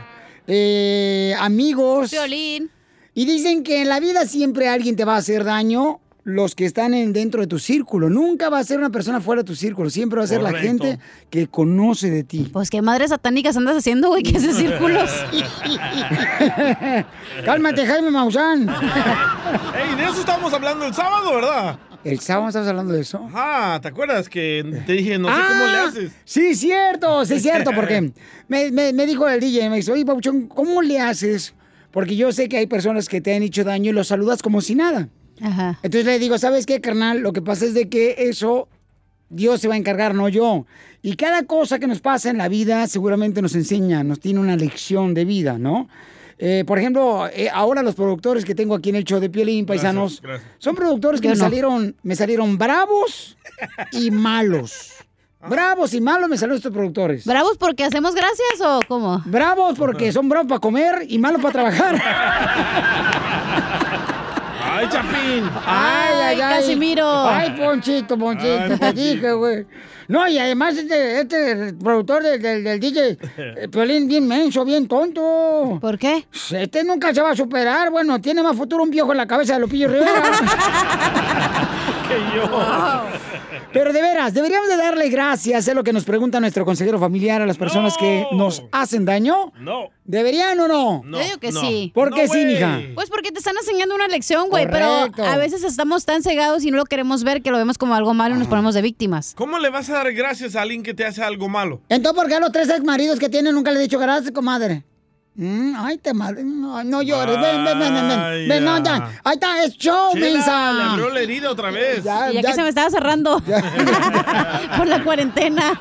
Eh, amigos. Violín. Y dicen que en la vida siempre alguien te va a hacer daño, los que están en, dentro de tu círculo. Nunca va a ser una persona fuera de tu círculo, siempre va a ser la gente que conoce de ti. Pues qué madres satánicas andas haciendo, güey, que haces círculos. Cálmate, Jaime Maussan. Ey, de eso estábamos hablando el sábado, ¿verdad? ¿El sábado estás hablando de eso? Ajá, ¿te acuerdas que te dije, no sé cómo le Ah, haces? Sí, cierto, sí, cierto, porque me, me- me dijo el DJ, me dice, oye, Pabuchón, ¿cómo le haces? Porque yo sé que hay personas que te han hecho daño y los saludas como si nada. Ajá. Entonces le digo, ¿sabes qué, carnal? Lo que pasa es de que eso Dios se va a encargar, no yo. Y cada cosa que nos pasa en la vida seguramente nos enseña, nos tiene una lección de vida, ¿no? Eh, por ejemplo, eh, ahora los productores que tengo aquí en el show de Piolín, paisanos, gracias. son productores que Yo me no. salieron, me salieron bravos y malos. Bravos y malos me salieron estos productores. ¿Bravos porque hacemos gracias o cómo? Bravos porque son bravos para comer y malos para trabajar. ¡Ay, Chapín! Ay, ay, ay. Casimiro. Ay, Ponchito, Ponchito, Ay, te Ponchito. dije, güey. No, y además este, este productor del, del, del DJ, eh, Piolín, bien menso, bien tonto. ¿Por qué? Este nunca se va a superar. Bueno, tiene más futuro un viejo en la cabeza de Lupillo Rivera. Que yo. Pero de veras, deberíamos de darle gracias, es lo que nos pregunta nuestro consejero familiar a las personas que No. nos hacen daño. No. ¿Deberían o no? No, Yo digo que no. sí. ¿Por No, qué sí, mija? Pues porque te están enseñando una lección, güey, pero a veces estamos tan cegados y no lo queremos ver que lo vemos como algo malo y nos ponemos de víctimas. ¿Cómo le vas a dar gracias a alguien que te hace algo malo? Entonces, ¿por qué a los tres ex maridos que tienen nunca le he dicho gracias, comadre? Mm, ay, te madre. No, no llores. Ven, ven, ven, ven, ven. Ven, no, ya. Ahí está, es show, Chela, mensa. le abrió la herida otra vez. Ya, Y ya, ya. que se me estaba cerrando por la cuarentena.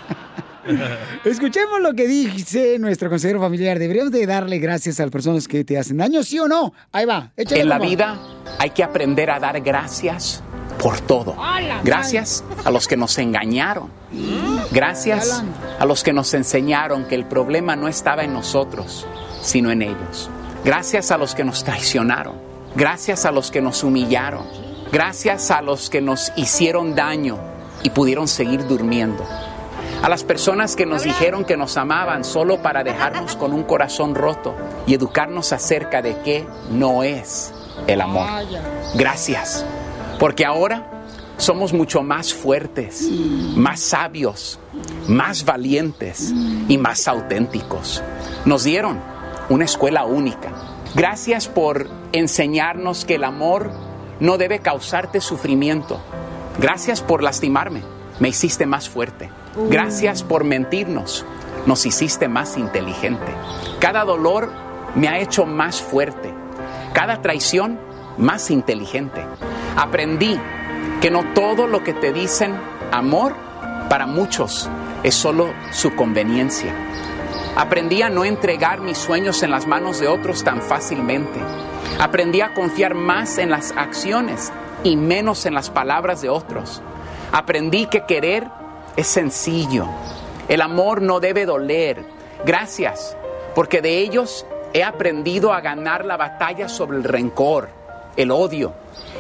Escuchemos lo que dice nuestro consejero familiar. Deberíamos de darle gracias a las personas que te hacen daño, ¿sí o no? Ahí va. échale, En la vida hay que aprender a dar gracias por todo. Gracias a los que nos engañaron. Gracias a los que nos enseñaron que el problema no estaba en nosotros, sino en ellos. Gracias a los que nos traicionaron. Gracias a los que nos humillaron. Gracias a los que nos hicieron daño y pudieron seguir durmiendo. A las personas que nos dijeron que nos amaban solo para dejarnos con un corazón roto y educarnos acerca de qué no es el amor. Gracias, porque ahora somos mucho más fuertes, más sabios, más valientes y más auténticos. Nos dieron una escuela única. Gracias por enseñarnos que el amor no debe causarte sufrimiento. Gracias por lastimarme, me hiciste más fuerte. Gracias por mentirnos, nos hiciste más inteligente. Cada dolor me ha hecho más fuerte. Cada traición más inteligente. Aprendí que no todo lo que te dicen amor para muchos es solo su conveniencia. Aprendí a no entregar mis sueños en las manos de otros tan fácilmente. Aprendí a confiar más en las acciones y menos en las palabras de otros. Aprendí que querer es sencillo. El amor no debe doler. Gracias, porque de ellos he aprendido a ganar la batalla sobre el rencor, el odio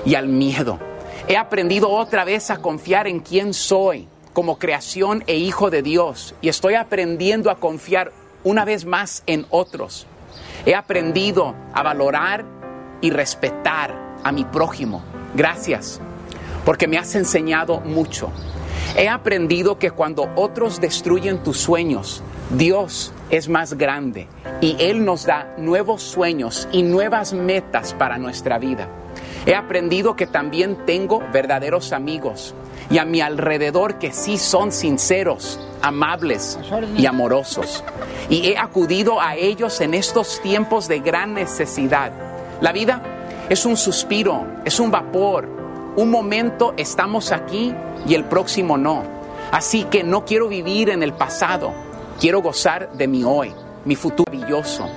y al miedo. He aprendido otra vez a confiar en quién soy como creación e hijo de Dios y estoy aprendiendo a confiar una vez más en otros. He aprendido a valorar y respetar a mi prójimo. Gracias, porque me has enseñado mucho. He aprendido que cuando otros destruyen tus sueños, Dios es más grande y Él nos da nuevos sueños y nuevas metas para nuestra vida. He aprendido que también tengo verdaderos amigos y a mi alrededor que sí son sinceros, amables y amorosos. Y he acudido a ellos en estos tiempos de gran necesidad. La vida es un suspiro, es un vapor. Un momento estamos aquí y el próximo no. Así que no quiero vivir en el pasado, quiero gozar de mi hoy, mi futuro maravilloso.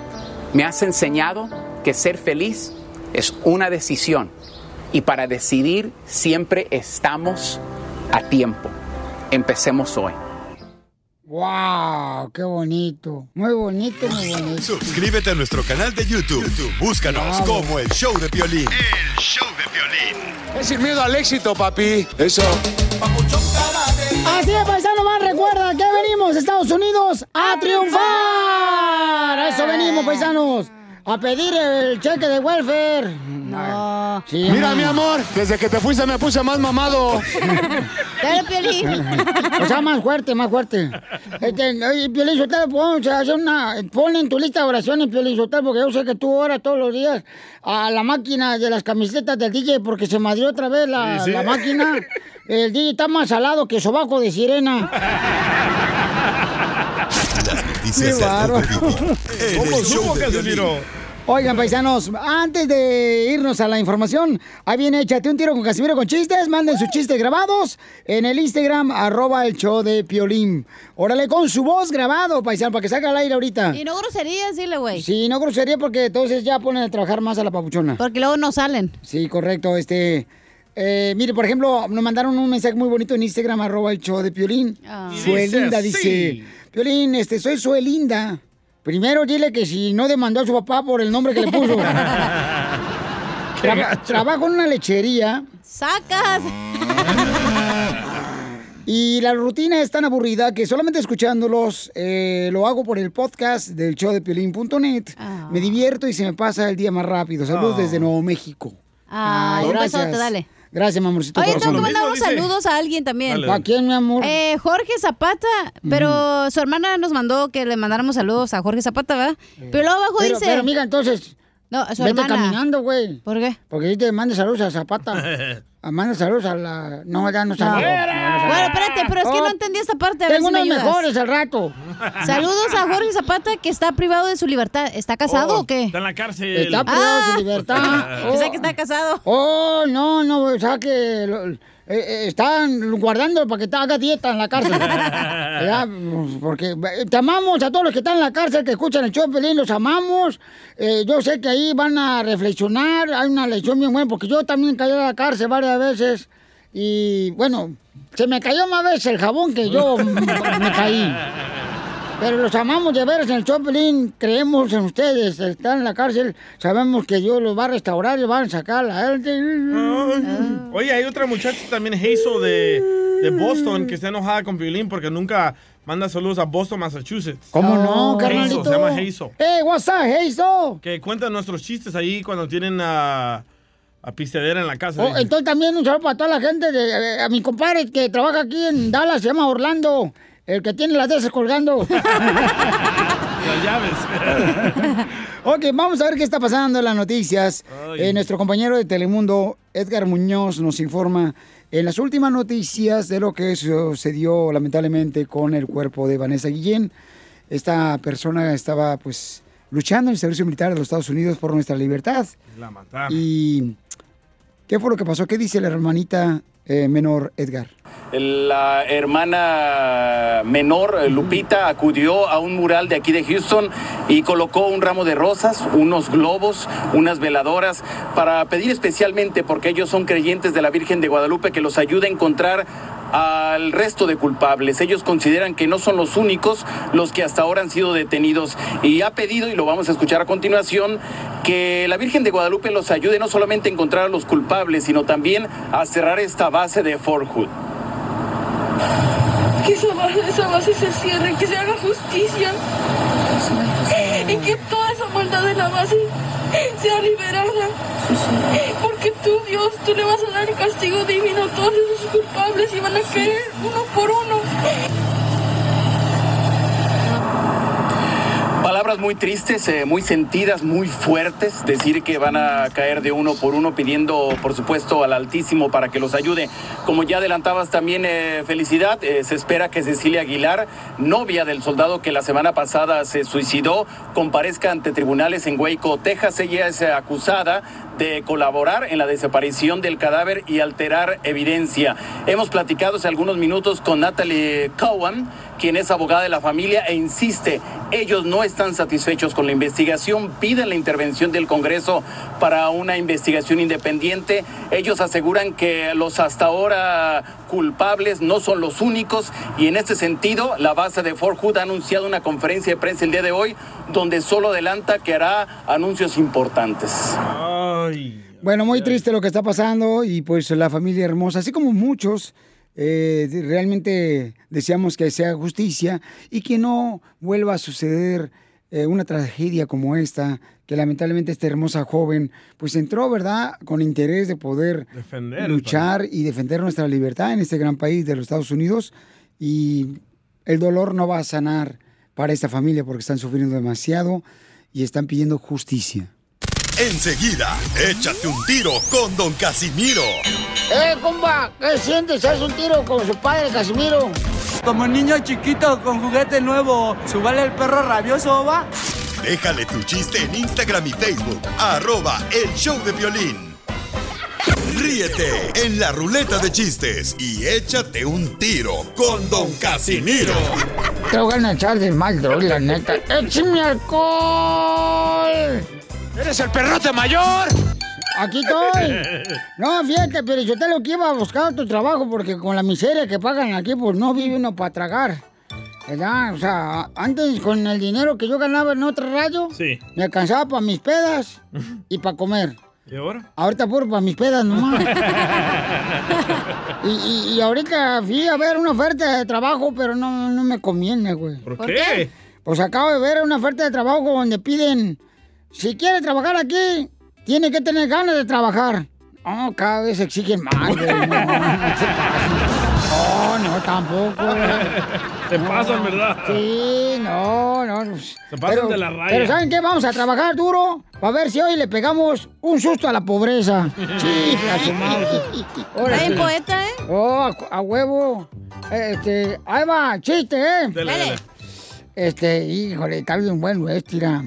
Me has enseñado que ser feliz es una decisión y para decidir siempre estamos a tiempo. Empecemos hoy. ¡Wow! ¡Qué bonito! Muy bonito, muy bonito. Suscríbete a nuestro canal de YouTube. YouTube, Búscanos como El Show de Piolín. El show de violín. Es sin miedo al éxito, papi. Eso. Así es, paisano, más recuerda que venimos, Estados Unidos, a triunfar. A eso venimos, paisanos. A pedir el cheque de welfare. No. Mira, mi amor, desde que te fuiste me puse más mamado. Dale, Piolín. O sea, más fuerte, más fuerte. Este, oye, Piolín Sotelo, podemos hacer una... Pon en tu lista de oraciones, Piolín Sotelo, porque yo sé que tú oras todos los días a la máquina de las camisetas del DJ porque se madrió otra vez la, Sí, sí. la máquina. El DJ está más salado que sobaco de sirena. Vivi en ¿Cómo supo, Casimiro? Piolín. Oigan, paisanos, antes de irnos a la información, ahí viene Échate un tiro con Casimiro con chistes. Manden sus chistes grabados en el Instagram, arroba el show de Piolín. Órale, con su voz grabado, paisano, para que salga al aire ahorita. Y no groserías, dile, güey. Sí, no grosería porque entonces ya ponen a trabajar más a la papuchona. Porque luego no salen. Sí, correcto. Este, eh, mire, por ejemplo, nos mandaron un mensaje muy bonito en Instagram, arroba el show de Piolín. Ah. Y Suelinda dice. Piolín, este, soy Suelinda. Primero dile que si no demandó a su papá por el nombre que le puso. Traba- trabajo en una lechería ¡Sacas! y la rutina es tan aburrida que solamente escuchándolos eh, lo hago por el podcast del show de Piolín.net. Ah. Me divierto y se me pasa el día más rápido. Saludos Ah. desde Nuevo México. Ay, un besote, dale. Gracias, mi amorcito. Oye, unos dice. saludos a alguien también. Dale. ¿A quién, mi amor? Eh, Jorge Zapata, pero su hermana nos mandó que le mandáramos saludos a Jorge Zapata, ¿verdad? Pero luego abajo pero, dice... pero, amiga, entonces, no, a su vete hermana. caminando, güey. ¿Por qué? Porque ahí te manda saludos a Zapata. Ah, Manda saludos a la... No, ya no saludos. Bueno, espérate, pero es que no Oh, entendí esta parte. A ver Tengo si me unos mejores al rato. Saludos a Jorge Zapata, que está privado de su libertad. ¿Está casado Oh, o qué? Está en la cárcel. Está privado de Ah. su libertad. Pensé que está casado. Oh, no, no, o sea que lo- eh, eh, están guardando para que te haga dieta en la cárcel. Ya, pues, porque eh, te amamos a todos los que están en la cárcel, que escuchan el show, Pelín, los amamos. Eh, yo sé que ahí van a reflexionar, hay una lección bien buena, porque yo también caí a la cárcel varias veces. Y bueno, se me cayó más veces el jabón que yo me caí. Pero los amamos de veras en el Chopelín, creemos en ustedes, están en la cárcel, sabemos que Dios los va a restaurar y van a sacar a él. Oye, hay otra muchacha también, Hazel, de, de Boston, que está enojada con Violín porque nunca manda saludos a Boston, Massachusetts. ¿Cómo no, Hazel, carnalito? se llama Hazel. ¡Eh, what's up, Hazel? Que cuenta nuestros chistes ahí cuando tienen a, a pisteadera en la casa. Oh, entonces también un saludo para toda la gente, de, eh, a mi compadre que trabaja aquí en Dallas, se llama Orlando, el que tiene las esas colgando. Las llaves. ok, vamos a ver qué está pasando en las noticias. Eh, nuestro compañero de Telemundo, Edgar Muñoz, nos informa en las últimas noticias de lo que sucedió lamentablemente con el cuerpo de Vanessa Guillén. Esta persona estaba pues luchando en el servicio militar de los Estados Unidos por nuestra libertad. La mataron. ¿Y qué fue lo que pasó? ¿Qué dice la hermanita eh, menor Edgar? La hermana menor, eh, Lupita, acudió a un mural de aquí de Houston y colocó un ramo de rosas, unos globos, unas veladoras, para pedir especialmente, porque ellos son creyentes de la Virgen de Guadalupe, que los ayude a encontrar al resto de culpables. Ellos consideran que no son los únicos los que hasta ahora han sido detenidos y ha pedido, y lo vamos a escuchar a continuación, que la Virgen de Guadalupe los ayude no solamente a encontrar a los culpables, sino también a cerrar esta base de Fort Hood. Que esa base, esa base se cierre, que se haga justicia. Y que toda esa maldad de la base sea liberada. Porque tú, Dios, tú le vas a dar el castigo divino a todos esos culpables y van a caer uno por uno. Palabras muy tristes, eh, muy sentidas, muy fuertes. Decir que van a caer de uno por uno pidiendo, por supuesto, al Altísimo para que los ayude. Como ya adelantabas también, eh, felicidad. eh, se espera que Cecilia Aguilar, novia del soldado que la semana pasada se suicidó, comparezca ante tribunales en Waco, Texas. Ella es eh, acusada de colaborar en la desaparición del cadáver y alterar evidencia. Hemos platicado hace algunos minutos con Natalie Cowan, quien es abogada de la familia e insiste, ellos no están satisfechos con la investigación, piden la intervención del Congreso para una investigación independiente. Ellos aseguran que los hasta ahora culpables no son los únicos y en este sentido la base de Fort Hood ha anunciado una conferencia de prensa el día de hoy donde solo adelanta que hará anuncios importantes. Bueno, muy triste lo que está pasando y pues la familia hermosa, así como muchos, eh, realmente deseamos que sea justicia y que no vuelva a suceder eh, una tragedia como esta, que lamentablemente esta hermosa joven pues entró, ¿verdad?, con interés de poder Defender luchar y defender nuestra libertad en este gran país de los Estados Unidos y el dolor no va a sanar para esta familia porque están sufriendo demasiado y están pidiendo justicia. Enseguida, échate un tiro con Don Casimiro. ¡Eh, compa! ¿Qué sientes? ¿Haz un tiro con su padre, Casimiro? Como niño chiquito con juguete nuevo, ¿subale el perro rabioso, va? Déjale tu chiste en Instagram y Facebook, arroba el show de violín. Ríete en la ruleta de chistes y échate un tiro con Don Casimiro. Te voy a echar de mal, droga, la neta. ¡Échame alcohol! ¡Eres el perrote mayor! Aquí estoy. No, fíjate, pero yo te lo que iba a buscar otro trabajo porque con la miseria que pagan aquí, pues no vive uno para tragar. ¿Verdad? O sea, antes con el dinero que yo ganaba en otra radio, Sí. me alcanzaba para mis pedas y para comer. ¿Y ahora? Ahorita puro para mis pedas nomás. y, y- y ahorita fui a ver una oferta de trabajo, pero no, no me conviene, güey. ¿Por ¿Por qué? qué? Pues acabo de ver una oferta de trabajo donde piden, si quiere trabajar aquí, tiene que tener ganas de trabajar. Oh, cada vez exigen más, güey. No, no pasen. No, tampoco. Se No, pasan, ¿verdad? Sí, no, no. Se pasan de la raya. Pero ¿saben qué? Vamos a trabajar duro para ver si hoy le pegamos un susto a la pobreza. Sí, a su madre. Ahora Está bien sí. poeta, ¿eh? Oh, a, a huevo. Este, ahí va, chiste, ¿eh? Dale. Este, híjole, está bien bueno este, mira.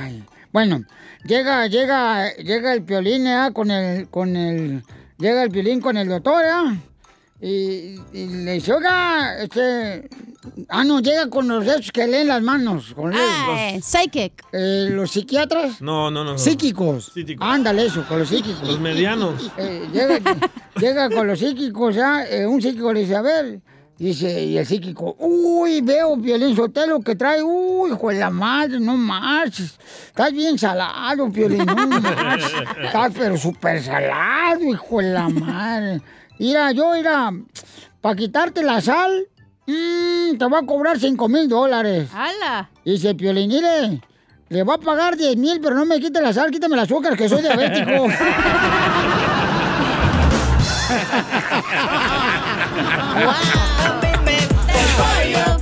Ay. Bueno, llega, llega, llega el piolín, ¿eh? Con el, con el, llega el piolín con el doctor, ¿eh? Y, y le dice, oiga, este... Ah, no, llega con los esos que leen las manos. Con Ah, los, psychic. eh, los psiquiatras. No, no, no. Psíquicos. Psíquicos. Ándale, eso, con los psíquicos. Los medianos. Eh, llega, llega con los psíquicos, ¿ya? Eh, un psíquico le dice, a ver, dice, y el psíquico, uy, veo Piolín Sotelo que trae, uy, hijo de la madre, no marches, estás bien salado, Piolín, no estás pero súper salado, hijo de la madre. Mira, yo, mira, para quitarte la sal, mm, te voy a cobrar cinco mil dólares. ¡Hala! Dice Piolín, mire, le voy a pagar 10 mil, pero no me quite la sal, quítame el azúcar, que soy diabético.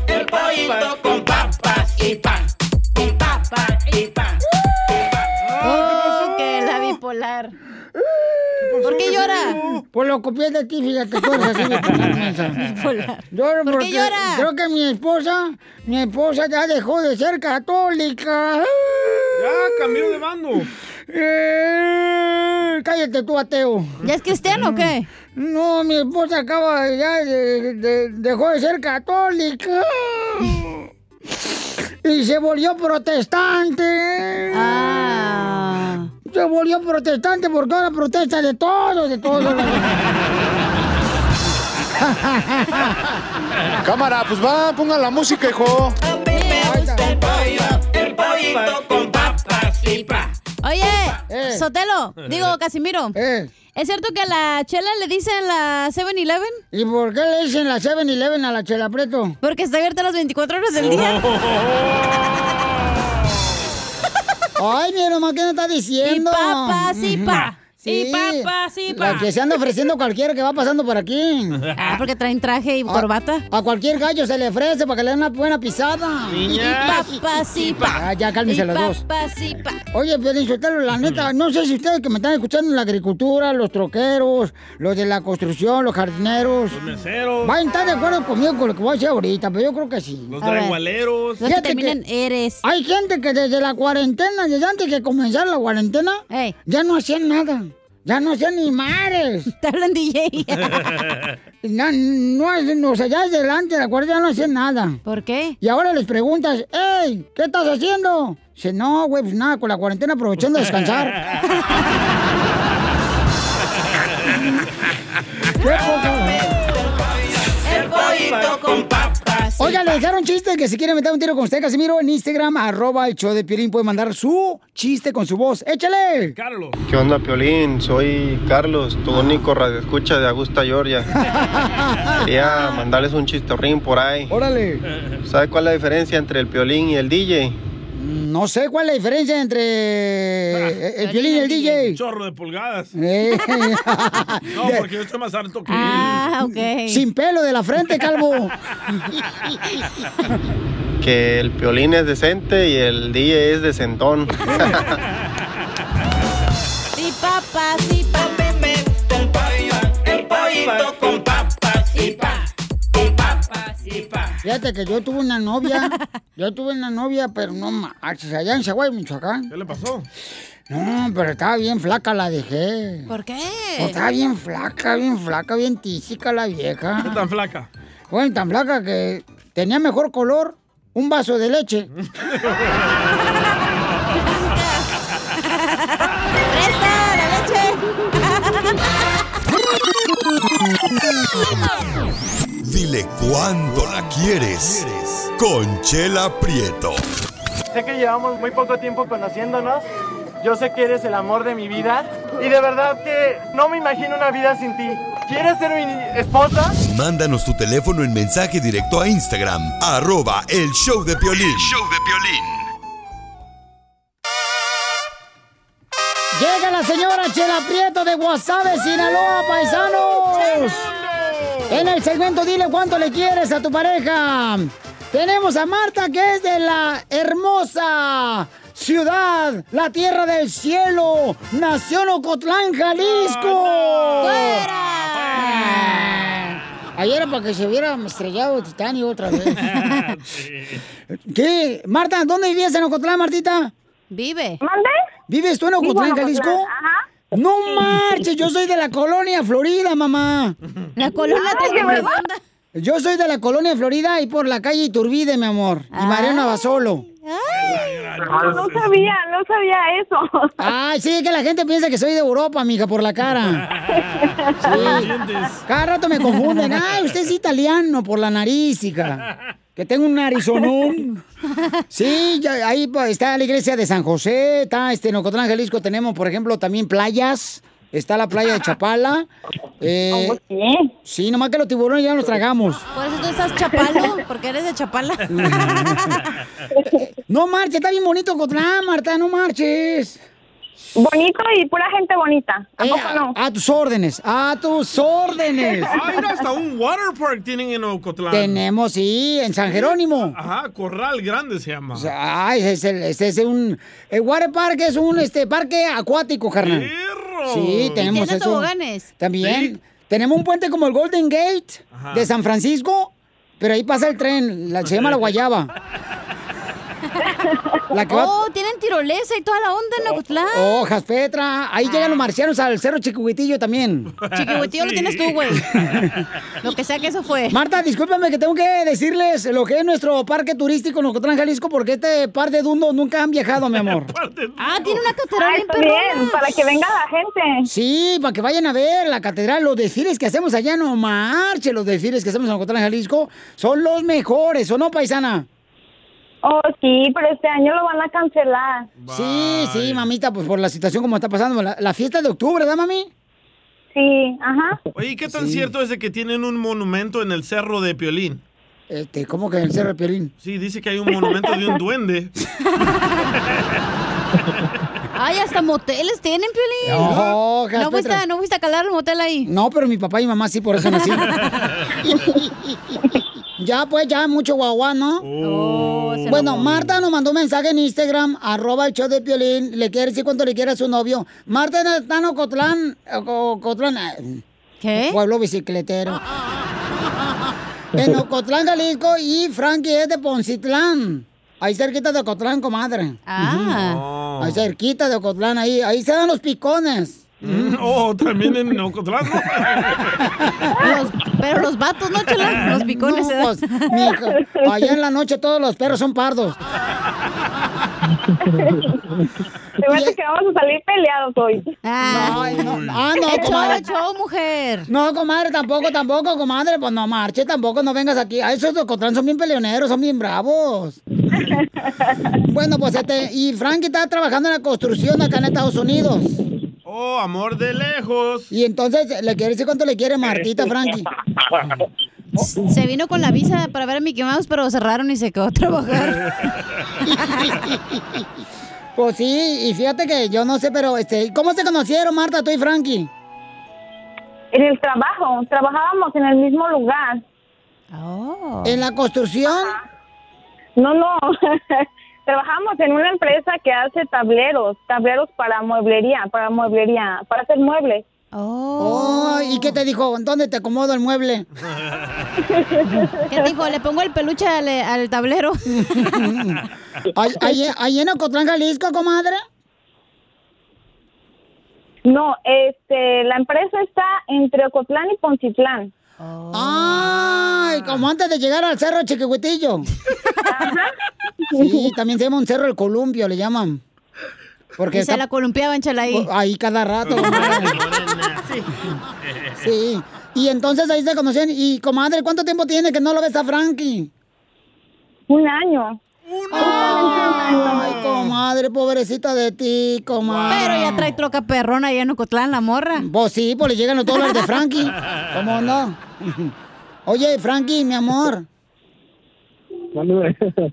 El pollito con papas y pan. Con papas y pan. Oh, que la bipolar. ¿Por qué llora? Pues lo copié de ti, fíjate, tú eres así bipolar. Lloro ¿Por qué porque llora? Creo que mi esposa, mi esposa ya dejó de ser católica. Ya, cambió de bando. Eh, cállate tú, ateo. ¿Ya es cristiano o qué? No, mi esposa acaba ya de, de- dejó de ser católica. Y se volvió protestante. Ah. Se volvió protestante porque ahora protesta de todo, de todo. Cámara, pues va, pongan la música, hijo. El pollito con papas y pan. Oye, Eh. Sotelo, digo Casimiro. ¿Es cierto que a la chela le dicen la 7-Eleven? ¿Y por qué le dicen la 7-Eleven a la chela preto? Porque está abierta las 24 horas del día. Ay, mi hermano, ¿qué me está diciendo? Y papas y pa. Y papá, sí, La pa. que se anda ofreciendo cualquiera que va pasando por aquí. Ah, porque traen traje y corbata. A, cualquier gallo se le ofrece para que le den una buena pisada. Niñas. Y papá, sí, pa. Ah, ya cálmense Y los dos. papá, sí, pa. Oye, Piolín Sotelo, la neta, no sé si ustedes que me están escuchando en la agricultura, los troqueros, los de la construcción, los jardineros. Los meseros. Van a estar de acuerdo conmigo con lo que voy a decir ahorita, pero yo creo que sí. Los dragualeros. Los que terminan eres. Hay gente que desde la cuarentena, desde antes que comenzara la cuarentena, ya no hacían nada. Ya no hacían ni mares. Te hablan DJ. No, no, no, o sea, ya desde delante de la cuarentena no hacían nada. ¿Por qué? Y ahora les preguntas, hey, ¿qué estás haciendo? Dice, no, güey, pues nada, con la cuarentena aprovechando a descansar. ¡Qué poca! Papas. Oiga, le dejaron chistes que si quieren meter un tiro con usted, Casimiro, en Instagram, arroba el show de Piolín, puede mandar su chiste con su voz. ¡Échale! Carlos. ¿Qué onda, Piolín? Soy Carlos, tu único radioescucha de Augusta, Georgia. Quería mandarles un chistorrín por ahí. Órale. ¿Sabe cuál es la diferencia entre el Piolín y el DJ? No sé cuál es la diferencia entre el Piolín y el DJ. Chorro de pulgadas. Eh. No, porque yo estoy más alto que Ah, él. Sin pelo de la frente, calvo. Que el Piolín es decente y el DJ es decentón. Sí, papá, sí, pa. El pollito con papas y pa. Y papas y pa. Fíjate que yo tuve una novia, yo tuve una novia, pero no marches, allá en Chihuahua, Michoacán. ¿Qué le pasó? No, pero estaba bien flaca, la dejé. ¿Por qué? Pues estaba bien flaca, bien flaca, bien tísica la vieja. ¿Qué tan flaca? Bueno, tan flaca que tenía mejor color un vaso de leche. ¡Presta la Dile cuándo la quieres. Conchela Prieto. Sé que llevamos muy poco tiempo conociéndonos. Yo sé que eres el amor de mi vida. Y de verdad que no me imagino una vida sin ti. ¿Quieres ser mi esposa? Mándanos tu teléfono en mensaje directo a Instagram, arroba el show de Piolín. show de Llega la señora Chela Prieto de Guasave, Sinaloa, paisanos. En el segmento Dile cuánto le quieres a tu pareja. Tenemos a Marta, que es de la hermosa ciudad, la tierra del cielo, Nación Ocotlán, Jalisco. Ayer era para que se hubiera estrellado el Titanic otra vez. ¿Qué? Marta, ¿dónde vivías en Ocotlán, Martita? Vive. ¿Mande? ¿Vives tú en Vivo en Ocotlán, Ocotlán, Jalisco? ajá. No marches, yo soy de la colonia Florida, mamá. La colonia. Redonda. Yo soy de la colonia Florida y por la calle Iturbide, mi amor. Y Mariano Abasolo. No, no sabía, no sabía eso. Ay, sí, que la gente piensa que soy de Europa, mija, por la cara. Sí. Cada rato me confunden. Ay, usted es italiano por la nariz, hija. Que tengo un narizonón. Sí, ya- ahí pues, está la iglesia de San José, está este, en Ocotlán, Jalisco tenemos, por ejemplo, también playas. Está la playa de Chapala. Eh, Sí, nomás que los tiburones ya los tragamos. Por eso tú estás chapalo, porque eres de Chapala. No marches, está bien bonito Ocotlán, Marta, no marches. Bonito y pura gente bonita. ¿A poco no? A tus órdenes, a tus órdenes. Mira, hasta un water park tienen en Ocotlán. Tenemos, sí, en San Jerónimo. Ajá, Corral Grande se llama. O sea, Ay, ese es, el, ese es un... El water park es un este, parque acuático, carnal. Sí, tenemos tiene eso. toboganes. También. Tenemos un puente como el Golden Gate Ajá. de San Francisco, pero ahí pasa el tren, la- se llama La Guayaba. La que va- Oh, tienen tirolesa y toda la onda en Ocotlán. Hojas, Petra. Ahí llegan los marcianos al Cerro Chiquihuitillo también. Chiquihuitillo lo tienes tú, güey. Lo que sea que eso fue. Marta, discúlpame que tengo que decirles lo que es nuestro parque turístico en Ocotlán, Jalisco, porque este par de dundos nunca han viajado, mi amor. Ah, tiene una catedral Ah, bien para que venga la gente. Sí, para que vayan a ver la catedral, los desfiles que hacemos allá, no marche, los desfiles que hacemos en Ocotlán, Jalisco, son los mejores, ¿o no, paisana? Oh, sí, pero este año lo van a cancelar. Sí, sí, mamita, pues por la situación como está pasando, la, la fiesta de octubre, ¿verdad, mami? Sí, ajá. Oye, ¿qué tan Sí. cierto es de que tienen un monumento en el Cerro de Piolín? Este, ¿cómo que en el Cerro de Piolín? Sí, dice que hay un monumento de un duende. Ay, hasta moteles tienen, Piolín. No, no, fuiste, no fuiste a calar el motel ahí. No, pero mi papá y mamá sí, por eso nací. ya, pues, ya, mucho guagua, ¿no? bueno, Marta nos mandó un mensaje en Instagram, arroba el show de Piolín, le quiere decir cuánto le quiere a su novio. Marta está en Ocotlán, Oco- Ocotlán, eh, ¿Qué? Pueblo bicicletero. en Ocotlán, Jalisco, y Frankie es de Poncitlán. Ahí cerquita de Ocotlán, comadre. Ah. Ahí cerquita de Ocotlán, ahí, ahí se dan los picones. Mm, Oh, también en Ocotlán. ¿no? Los- pero los vatos, ¿no, chela? Los picones. No, ¿eh? pues, mijo, allá en la noche todos los perros son pardos. Me hace que vamos a salir peleados hoy. Ay, no, ah, no, comadre. mujer. No, comadre, tampoco, tampoco, comadre. Pues no marche, tampoco, no vengas aquí. A esos de Ocotlán son bien peleoneros, son bien bravos. bueno, pues este, y Frankie está trabajando en la construcción acá en Estados Unidos. Oh, amor de lejos. Y entonces, ¿le quiere decir cuánto le quiere Martita, Frankie? Se vino con la visa para ver a Mickey Mouse, pero cerraron y se quedó a trabajar. Pues sí, y fíjate que yo no sé, pero este, ¿cómo se conocieron Marta, tú y Frankie? En el trabajo, trabajábamos en el mismo lugar. Oh. ¿En la construcción? No, no. Trabajamos en una empresa que hace tableros, tableros para mueblería, para mueblería, para hacer muebles. Oh, ¿y qué te dijo? ¿Dónde te acomodo el mueble? ¿Qué te dijo? Le pongo el peluche al, al tablero. ¿Ahí, ahí, ahí en Ocotlán, Jalisco, comadre? No, este, la empresa está entre Ocotlán y Poncitlán. Ay, como antes de llegar al cerro Chiquihuitillo. Sí, también se llama un cerro el columpio, le llaman. Porque Y se está- la columpiaban, chela, ahí. Ahí cada rato. comadre. Sí. Y entonces ahí se conocían. Y comadre, ¿cuánto tiempo tiene que no lo ves a Frankie? Un año. Ay, comadre, pobrecita de ti, comadre. Pero ya trae troca perrona allá en Ocotlán, la morra. Pues sí, pues le llegan los dólares de Frankie. ¿Cómo no? Oye, Frankie, mi amor.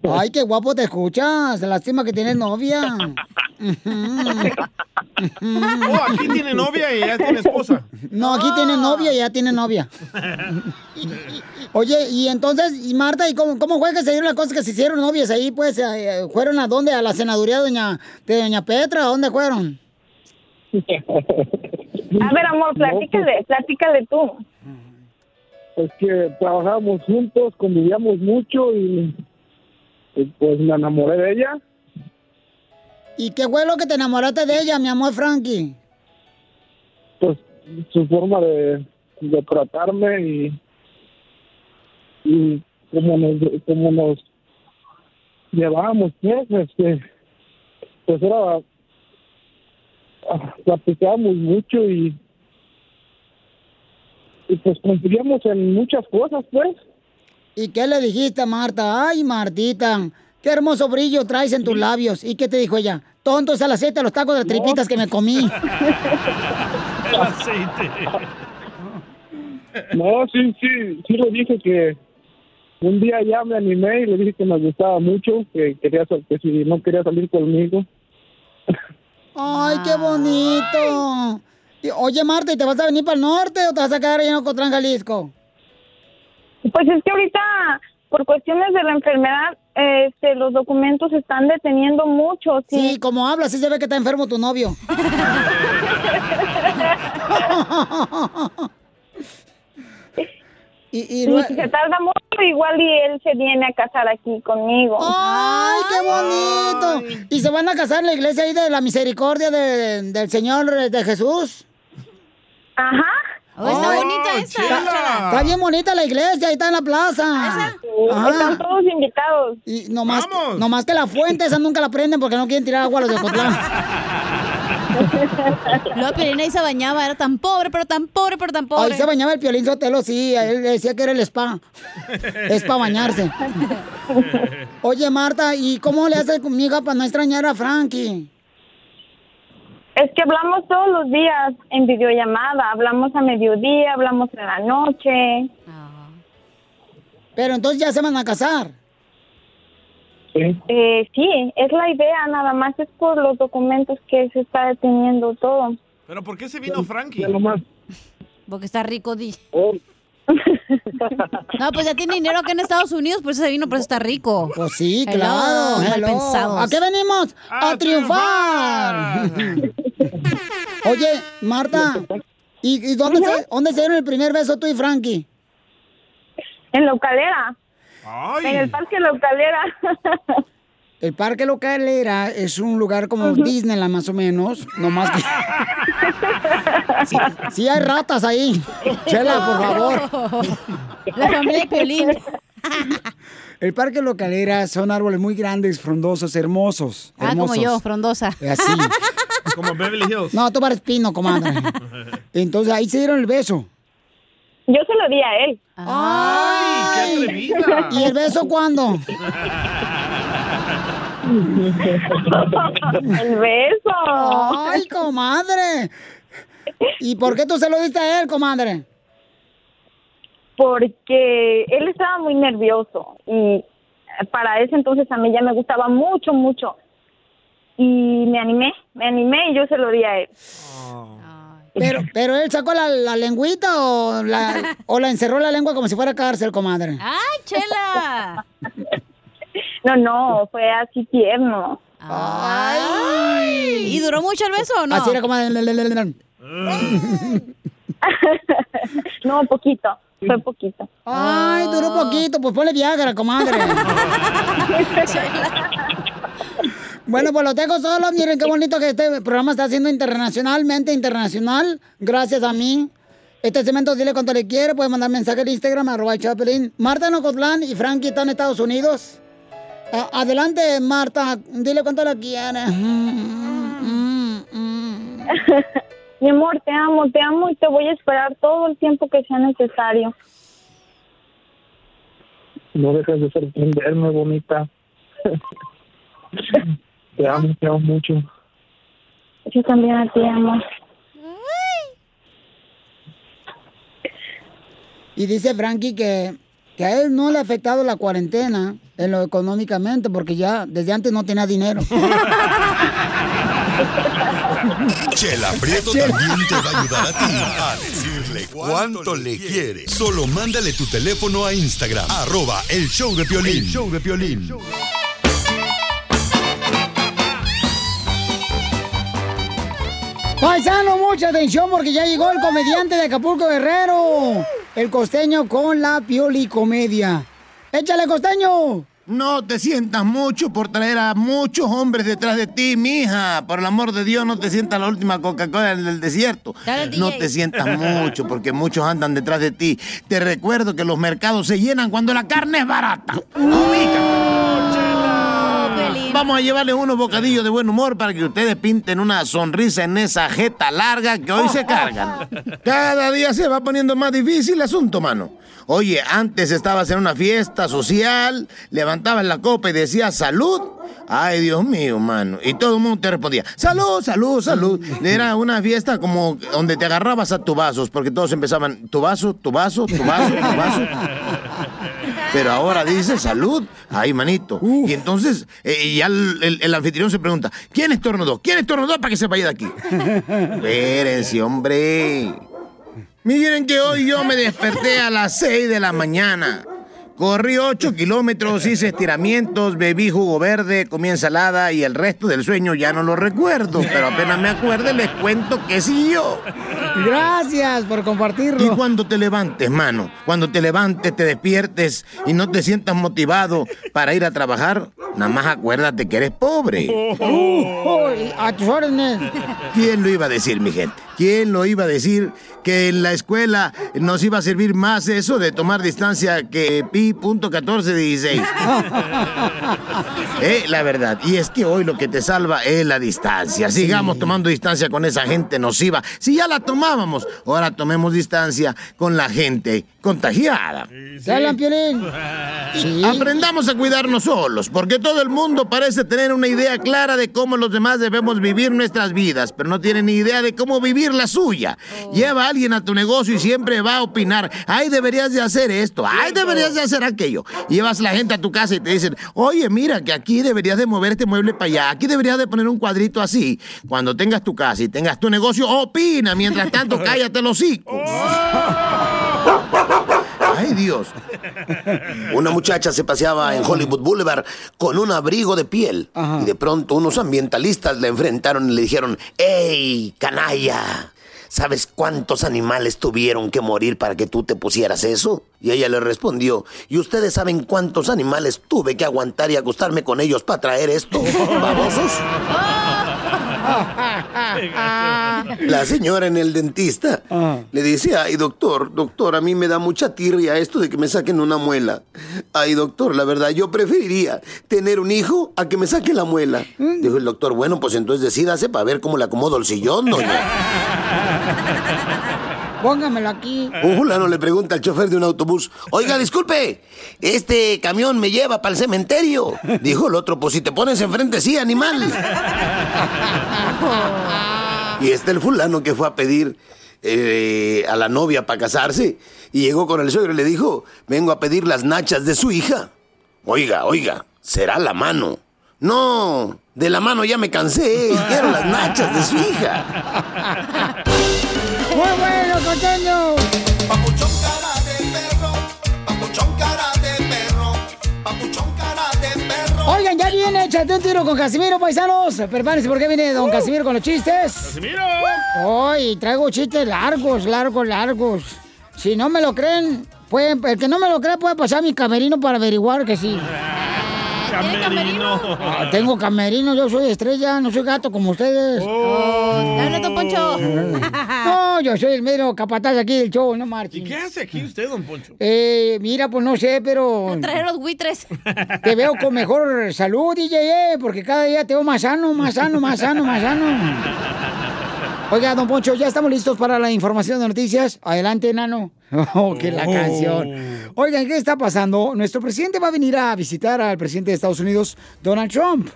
Ay, qué guapo te escuchas. Lástima que tienes novia. Oh, aquí tiene novia y ya tiene esposa. No, aquí tiene novia y ya tiene novia. Oye, y entonces, y Marta, ¿y cómo, cómo fue que se dieron las cosas que se hicieron novias ahí? Pues, eh, ¿fueron a dónde? ¿A la senaduría de doña, de doña Petra? ¿A dónde fueron? A ver, amor, platícale, platícale tú. Es que trabajábamos juntos, convivíamos mucho y, y, pues me enamoré de ella. ¿Y qué fue lo que te enamoraste de ella, mi amor Frankie? Pues su forma de, de tratarme y, y como nos, como nos llevábamos, pues, este, pues era, ah, platicábamos mucho y, y pues confiamos en muchas cosas, pues. ¿Y qué le dijiste, Marta? Ay, Martita, qué hermoso brillo traes en tus labios. ¿Y qué te dijo ella? Tonto es el aceite de los tacos de tripitas que me comí. El aceite. No, sí, sí, sí le dije que un día ya me animé y le dije que me gustaba mucho, que quería que si no quería salir conmigo. Ay, qué bonito. Oye, Marta, ¿y te vas a venir para el norte o te vas a quedar ahí en Ocotlán, Jalisco? Pues es que ahorita, por cuestiones de la enfermedad, este, los documentos se están deteniendo mucho. Sí, como hablas, sí se ve que está enfermo tu novio. y, y Y lue- si se tarda mucho, igual y él se viene a casar aquí conmigo. ¡Ay, qué bonito! ¿Y se van a casar en la iglesia ahí de la misericordia de- del Señor eh, de Jesús? Ajá. Oh, está bonita esa, Está, Chela. está bien bonita la iglesia, ahí está en la plaza. Ajá. Están todos invitados. Y nomás, nomás que la fuente esa nunca la prenden porque no quieren tirar agua a los de Ocotlán. Luego Piolín ahí se bañaba, era tan pobre, pero tan pobre, pero tan pobre. Ahí se bañaba el Piolín Sotelo, sí, él decía que era el spa. Es para bañarse. Oye, Marta, ¿y cómo le haces conmigo para no extrañar a Frankie? Es que hablamos todos los días en videollamada, hablamos a mediodía, hablamos en la noche. Pero entonces ya se van a casar. Eh, sí, es la idea, nada más es por los documentos que se está deteniendo todo. ¿Pero por qué se vino Frankie? Porque está rico, di. No, pues ya tiene dinero acá en Estados Unidos, por eso se vino, por eso está rico. Pues sí, Hello, claro. hello. pensados. ¿A qué venimos? ¡A, triunfar! Oye, Marta, ¿y, y dónde, se, dónde se dieron el primer beso tú y Frankie? En En el Parque Localera. El Parque Localera es un lugar como Disneyland, más o menos. No más que... Sí, sí hay ratas ahí. Chela, por favor. La familia Piolín. El Parque Localera son árboles muy grandes, frondosos, hermosos. Ah, como yo, frondosa. Así. Como Beverly Hills. No, tú pares pino, comadre. Entonces ahí se dieron el beso. Yo se lo di a él. ¡Ay, qué atrevida! ¿Y el beso cuándo? El beso. ¡Ay, comadre! ¿Y por qué tú se lo diste a él, comadre? Porque él estaba muy nervioso y para ese entonces a mí ya me gustaba mucho, mucho. Y me animé, me animé y yo se lo di a él. Pero, pero él sacó la, la lengüita o la, o la encerró la lengua como si fuera cárcel, comadre. ¡Ay, chela! No, no, fue así tierno. Ay. ¿Y duró mucho el beso o no? Así era, le. No, poquito, fue poquito. Ay, duró poquito, pues ponle Viagra, comadre. Bueno, pues lo tengo solo. Miren qué bonito que este programa está haciendo internacionalmente internacional. Gracias a mí. Este cemento, dile cuánto le quiere. Puede mandar mensaje en Instagram, arroba el Chapelín. Marta en Ocotlán y Frankie están en Estados Unidos. A- adelante, Marta. Dile cuánto le quiere. Mi amor, te amo, te amo y te voy a esperar todo el tiempo que sea necesario. No dejes de sorprenderme, bonita. te amo, te amo mucho. Yo también a ti amo. Y dice Frankie que, que a él no le ha afectado la cuarentena en lo económicamente porque ya desde antes no tenía dinero. Chela Prieto también te va a ayudar a ti a decirle cuánto le quiere. Solo mándale tu teléfono a Instagram, arroba el show de Piolín. El show de Piolín. Paisano, mucha atención porque ya llegó el comediante de Acapulco Guerrero. El costeño con la pioli comedia. ¡Échale, costeño! No te sientas mucho por traer a muchos hombres detrás de ti, mija. Por el amor de Dios, no te sientas la última Coca-Cola del desierto. Dale, No te sientas mucho porque muchos andan detrás de ti. Te recuerdo que los mercados se llenan cuando la carne es barata. Vamos a llevarles unos bocadillos de buen humor para que ustedes pinten una sonrisa en esa jeta larga que hoy se cargan. Cada día se va poniendo más difícil el asunto, mano. Oye, antes estabas en una fiesta social, levantabas la copa y decías salud. Ay, Dios mío, mano. Y todo el mundo te respondía, salud, salud, salud. Era una fiesta como donde te agarrabas a tu vasos, porque todos empezaban, tu vaso, tu vaso, tu vaso, tu vaso. Pero ahora dice salud. Ay, manito. Y entonces eh, ya el, el- el anfitrión se pregunta, ¿quién estornudó? ¿Quién estornudó para que se vaya de aquí? Espérense, hombre. Miren que hoy yo me desperté a las 6 de la mañana. Corrí 8 kilómetros, hice estiramientos, bebí jugo verde, comí ensalada y el resto del sueño ya no lo recuerdo. Pero apenas me acuerde les cuento que sí yo. Gracias por compartirlo. Y cuando te levantes, mano, cuando te levantes, te despiertes y no te sientas motivado para ir a trabajar, nada más acuérdate que eres pobre. Uh, a tus órdenes. ¿Quién lo iba a decir, mi gente? ¿Quién lo iba a decir que en la escuela nos iba a servir más eso de tomar distancia que pi punto 1416? Eh, la verdad. Y es que hoy lo que te salva es la distancia. Sigamos tomando distancia con esa gente nociva. Si ya la tomábamos, ahora tomemos distancia con la gente contagiada. ¿Te hablan, Piolín? Aprendamos a cuidarnos solos, porque todo el mundo parece tener una idea clara de cómo los demás debemos vivir nuestras vidas, pero no tiene ni idea de cómo vivir la suya. Lleva a alguien a tu negocio y siempre va a opinar, ay, deberías de hacer esto, ay, deberías de hacer aquello. Llevas a la gente a tu casa y te dicen, oye, mira, que aquí deberías de mover este mueble para allá, aquí deberías de poner un cuadrito así. Cuando tengas tu casa y tengas tu negocio, opina, mientras tanto cállate los hocico. Ay, Dios. Una muchacha se paseaba en Hollywood Boulevard con un abrigo de piel y de pronto unos ambientalistas la enfrentaron y le dijeron, ¡Ey, canalla! ¿Sabes cuántos animales tuvieron que morir para que tú te pusieras eso? Y ella le respondió, ¿y ustedes saben cuántos animales tuve que aguantar y acostarme con ellos para traer esto? ¿Babosos? La señora en el dentista le dice, ay doctor, doctor, a mí me da mucha tirria esto de que me saquen una muela. Ay doctor, la verdad, yo preferiría tener un hijo a que me saquen la muela. Dijo el doctor, bueno, pues entonces decídase para ver cómo le acomodo el sillón, doña. Póngamelo aquí. Un fulano le pregunta al chofer de un autobús, oiga, disculpe, este camión me lleva para el cementerio. Dijo el otro, pues si te pones enfrente, sí, animal. Y este el fulano que fue a pedir eh, a la novia para casarse y llegó con el suegro y le dijo, vengo a pedir las nachas de su hija. Oiga, oiga, será la mano. No, de la mano ya me cansé, quiero las nachas de su hija. ¡Muy bueno, costeño! Oigan, ya viene, échate un tiro con Casimiro, paisanos. Prepárense porque viene don Casimiro con los chistes. ¡Casimiro! Hoy traigo chistes largos, largos, largos. Si no me lo creen, pueden, el que no me lo cree puede pasar a mi camerino para averiguar que sí. Camerino. Ah, tengo camerino, yo soy estrella, no soy gato como ustedes. Oh. Habla, don Poncho. No, yo soy el mero capataz aquí del show, no marchen. ¿Y qué hace aquí usted, don Poncho? Eh, mira, pues no sé, pero Traer los buitres. te veo con mejor salud, DJ, eh, porque cada día te veo más sano, más sano, más sano, más sano. Oiga, don Poncho, ya estamos listos para la información de noticias. Adelante, nano. Oh, que la canción. Oigan, ¿qué está pasando? Nuestro presidente va a venir a visitar al presidente de Estados Unidos, Donald Trump.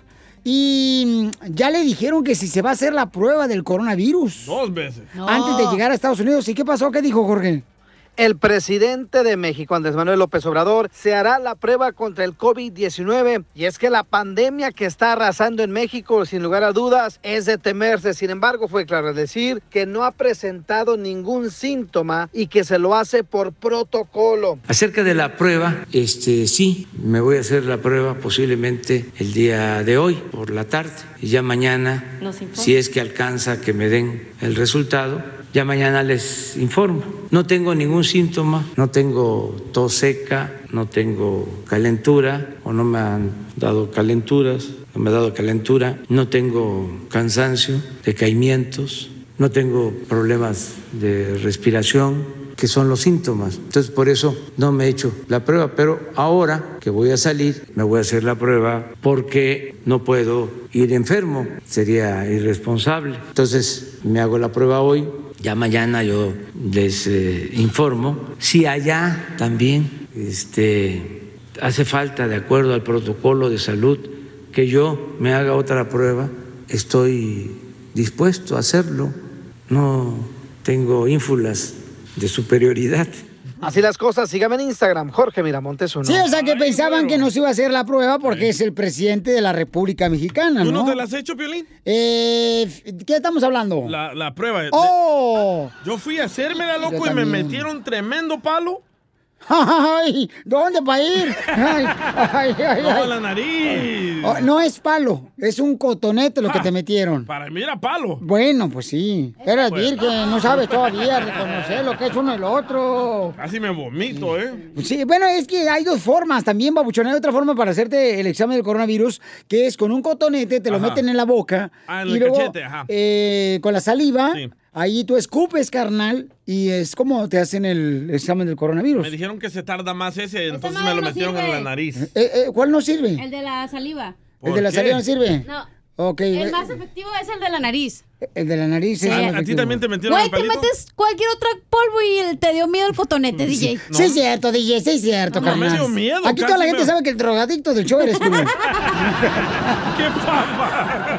Y mm, ya le dijeron que si se va a hacer la prueba del coronavirus Dos veces. antes de llegar a Estados Unidos. ¿Y qué pasó? ¿Qué dijo Jorge? El presidente de México, Andrés Manuel López Obrador, se hará la prueba contra el COVID-19 y es que la pandemia que está arrasando en México, sin lugar a dudas, es de temerse. Sin embargo, fue claro al decir que no ha presentado ningún síntoma y que se lo hace por protocolo. Acerca de la prueba, este sí, me voy a hacer la prueba posiblemente el día de hoy por la tarde y ya mañana, si es que alcanza que me den el resultado, ya mañana les informo. No tengo ningún síntoma, no tengo tos seca, no tengo calentura o no me han dado calenturas, no me ha dado calentura, no tengo cansancio, decaimientos, no tengo problemas de respiración, que son los síntomas. Entonces, por eso no me he hecho la prueba, pero ahora que voy a salir, me voy a hacer la prueba porque no puedo ir enfermo, sería irresponsable. Entonces, me hago la prueba hoy, ya mañana yo les eh, informo. Si allá también este, hace falta, de acuerdo al protocolo de salud, que yo me haga otra prueba, estoy dispuesto a hacerlo. No tengo ínfulas de superioridad. Así las cosas, sígame en Instagram, Jorge Miramontes uno. Sí, o sea que pensaban que no se iba a hacer la prueba porque es el presidente de la República Mexicana, ¿Tú ¿no? no te la has hecho, Piolín? Eh, ¿Qué estamos hablando? La, la prueba. de- ¡Oh! Yo fui a hacérmela, loco, y me metieron tremendo palo. ¡Ay! ¿Dónde para ir? Ay, ay, ay, No, la nariz. Oh, no es palo, es un cotonete lo que te metieron. Para mí era palo. Bueno, pues sí. Eres Pues. virgen, no sabes todavía reconocer lo que es uno y lo otro. Casi me vomito, ¿eh? Sí, bueno, es que hay dos formas también, babuchón. Hay otra forma para hacerte el examen del coronavirus, que es con un cotonete, te lo Ajá. meten en la boca. Ah, en y el luego, cachete, ajá. eh, con la saliva, Sí. Ahí tú escupes, carnal, y es como te hacen el examen del coronavirus. Me dijeron que se tarda más ese, entonces me lo no metieron en la nariz. Eh, eh, ¿Cuál no sirve? El de la saliva. ¿El de la qué? saliva no sirve? No. Ok. El más efectivo es el de la nariz. El de la nariz Sí. es el A- ti también te metieron Güey, te metes cualquier otro polvo y te dio miedo el cotonete, DJ. Sí, es cierto, DJ, sí, es cierto, No, me carnal. dio miedo, Aquí toda la gente me- sabe que el drogadicto del show eres tú. ¡Qué papa!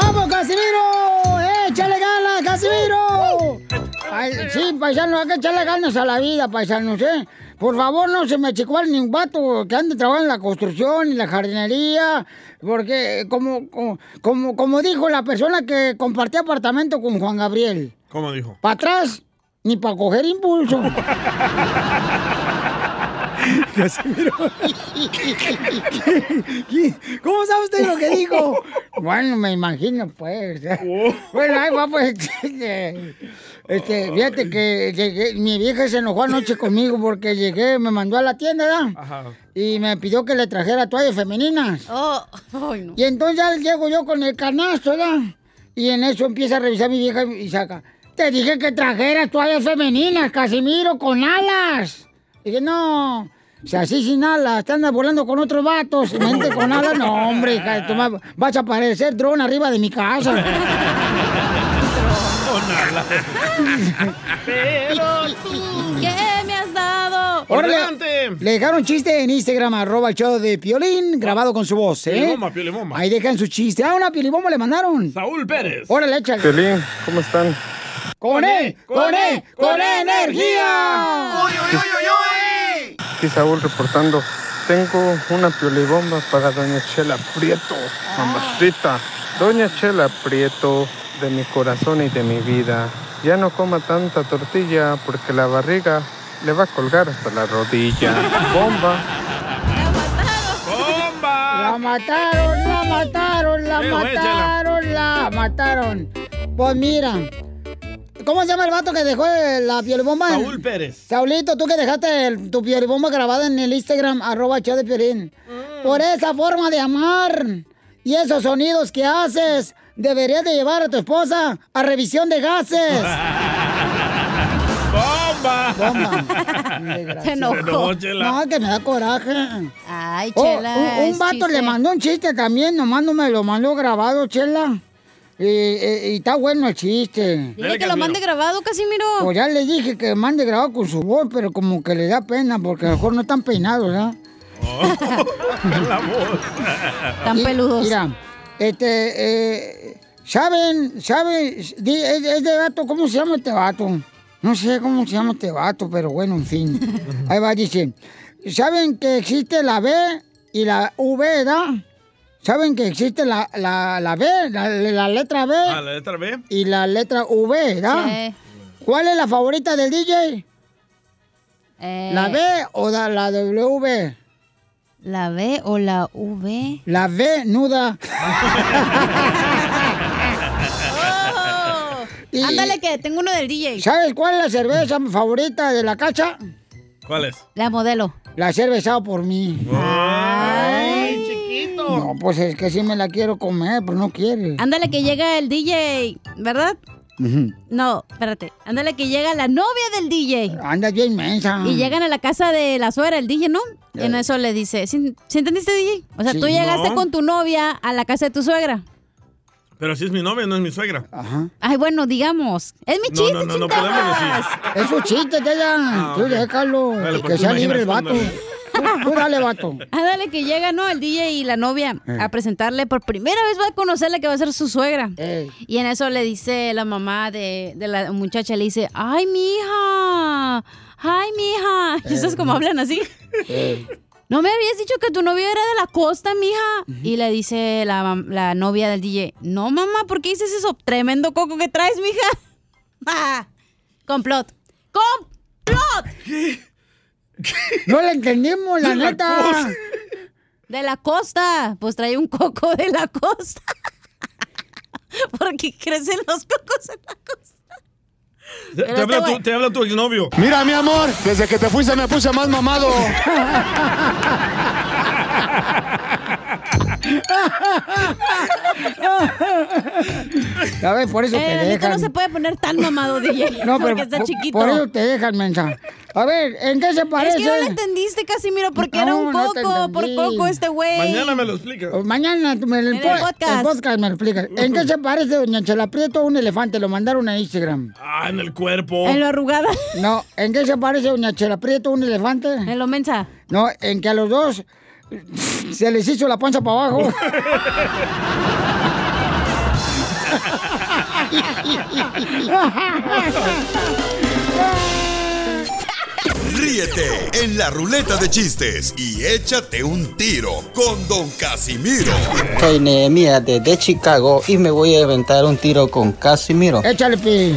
¡Vamos, Casimiro! ¡Échale ganas, Casimiro! Ay, sí, paisano, hay que echarle ganas a la vida, paisanos, ¿eh? Por favor, no se me chicual ni un vato que ande trabajando en la construcción y la jardinería, porque como, como, como, como dijo la persona que compartió apartamento con Juan Gabriel, ¿Cómo dijo? para atrás ni para coger impulso. Casimiro. ¿Cómo sabe usted lo que dijo? Bueno, me imagino, pues. Bueno, ahí va, pues. Este, fíjate que llegué- mi vieja se enojó anoche conmigo porque llegué, me mandó a la tienda, ¿verdad? Ajá. Y me pidió que le trajera toallas femeninas. Oh, ay, no. Y entonces ya llego yo con el canasto, ¿verdad? Y en eso empieza a revisar mi vieja y saca. Te dije que trajeras toallas femeninas, Casimiro, con alas. dije, no. O sea, así sin alas, te andas volando con otros vatos. Mente con alas, no, hombre, hija, tú ma- vas a parecer dron arriba de mi casa. Pero tú, ¿qué me has dado? Órale, Le dejaron chiste en Instagram, arroba el show de Piolín, grabado con su voz, ¿eh? Piolibomba, piolibomba. Ahí dejan su chiste. Ah, una piolibomba le mandaron. Saúl Pérez. Órale, échale. Piolín, ¿cómo están? ¡Con él! ¡Con él! ¡Con energía! Aquí Saúl reportando. Tengo una piolibomba para doña Chela Prieto, mamacita. Doña Chela Prieto, de mi corazón y de mi vida. Ya no coma tanta tortilla porque la barriga le va a colgar hasta la rodilla. Bomba. La mataron, la mataron, la mataron, la mataron. Pues mira, ¿cómo se llama el vato que dejó la piolibomba? Saúl Pérez. Saulito, tú que dejaste el- tu piolibomba grabada en el Instagram, arroba de Piolín. Por esa forma de amar y esos sonidos que haces, deberías de llevar a tu esposa a revisión de gases. ¡Bomba! Bomba. Se enojó. No, que me da coraje. Ay, Oh, Chela. un, un vato chiste. le mandó un chiste también, nomás no me lo mandó grabado, Chela. Y, y- y está bueno el chiste. Dile que lo mande grabado, Casimiro. Pues ya le dije que mande grabado con su voz, pero como que le da pena porque a lo mejor no están peinados, ¿verdad? La voz. Tan peludos. Mira, este, eh, ¿saben, saben, di- es, es de vato, ¿cómo se llama este vato? No sé cómo se llama este vato, pero bueno, en fin. Ahí va, dice, ¿saben que existe la B y la V, verdad? ¿Saben que existe la, la, la B, la, la letra B Ah, la letra B. y la letra V, verdad? Sí. ¿Cuál es la favorita del DJ? Eh, ¿La B o la, la W? ¿La B o la V? La V nuda. Y- Ándale, que tengo uno del DJ. ¿Sabes cuál es la cerveza favorita de la cacha? ¿Cuál es? La modelo. La cervezada por mí. ¡Ay, chiquito! No, pues es que sí me la quiero comer, pero no quiere. Ándale, que llega el DJ, ¿verdad? No, espérate. Ándale, que llega la novia del DJ. Anda bien mensa. Y llegan a la casa de la suegra, el DJ, ¿no? Y en Eh. eso le dice, ¿sí, sí entendiste, DJ? O sea, Sí. tú llegaste No. con tu novia a la casa de tu suegra. Pero si es mi novia, no es mi suegra. Ajá. Ay, bueno, digamos. Es mi No, chiste, no, no, no chingadas. podemos decir. Es un chiste, Tela. Ah, tú déjalo. Dale, pues que tú sea libre el vato. Tú, tú dale, vato. Ándale, que llega, ¿no? El DJ y la novia Eh. a presentarle. Por primera vez va a conocerle que va a ser su suegra. Ey. Y en eso le dice la mamá de, de la muchacha, le dice, ¡ay, mija! ¡Ay, mija! Y eso es como hablan así. ¿No me habías dicho que tu novio era de la costa, mija? Y le dice la, la novia del DJ, no, mamá, ¿por qué dices eso? Tremendo coco que traes, mija. Ah, complot. ¡Complot! No le entendimos, la De la neta. De la costa. Pues trae un coco de la costa. Porque crecen los cocos en la costa. Te, habla este tu, te habla tu exnovio. Mira, mi amor, desde que te fuiste me puse más mamado. A ver, por eso Eh, te dejan. no se puede poner tan mamado, DJ. No, pero porque está por- chiquito. Por eso te dejan, mensa. A ver, ¿en qué se parece? Es que no le entendiste, Casimiro, porque era un No, no te coco. por coco este güey. Mañana me lo explicas. Mañana me lo En el po- podcast. el podcast me lo explicas. ¿En qué se parece Doña Chela Prieto a un elefante? Lo mandaron a Instagram. Ah, en el cuerpo. En lo arrugada. No, ¿en qué se parece Doña Chela Prieto a un elefante? En lo mensa. No, en que a los dos se les hizo la panza para abajo. Ríete en la ruleta de chistes y échate un tiro con Don Casimiro. Soy Nehemías desde Chicago y me voy a aventar un tiro con Casimiro. Échale, pi.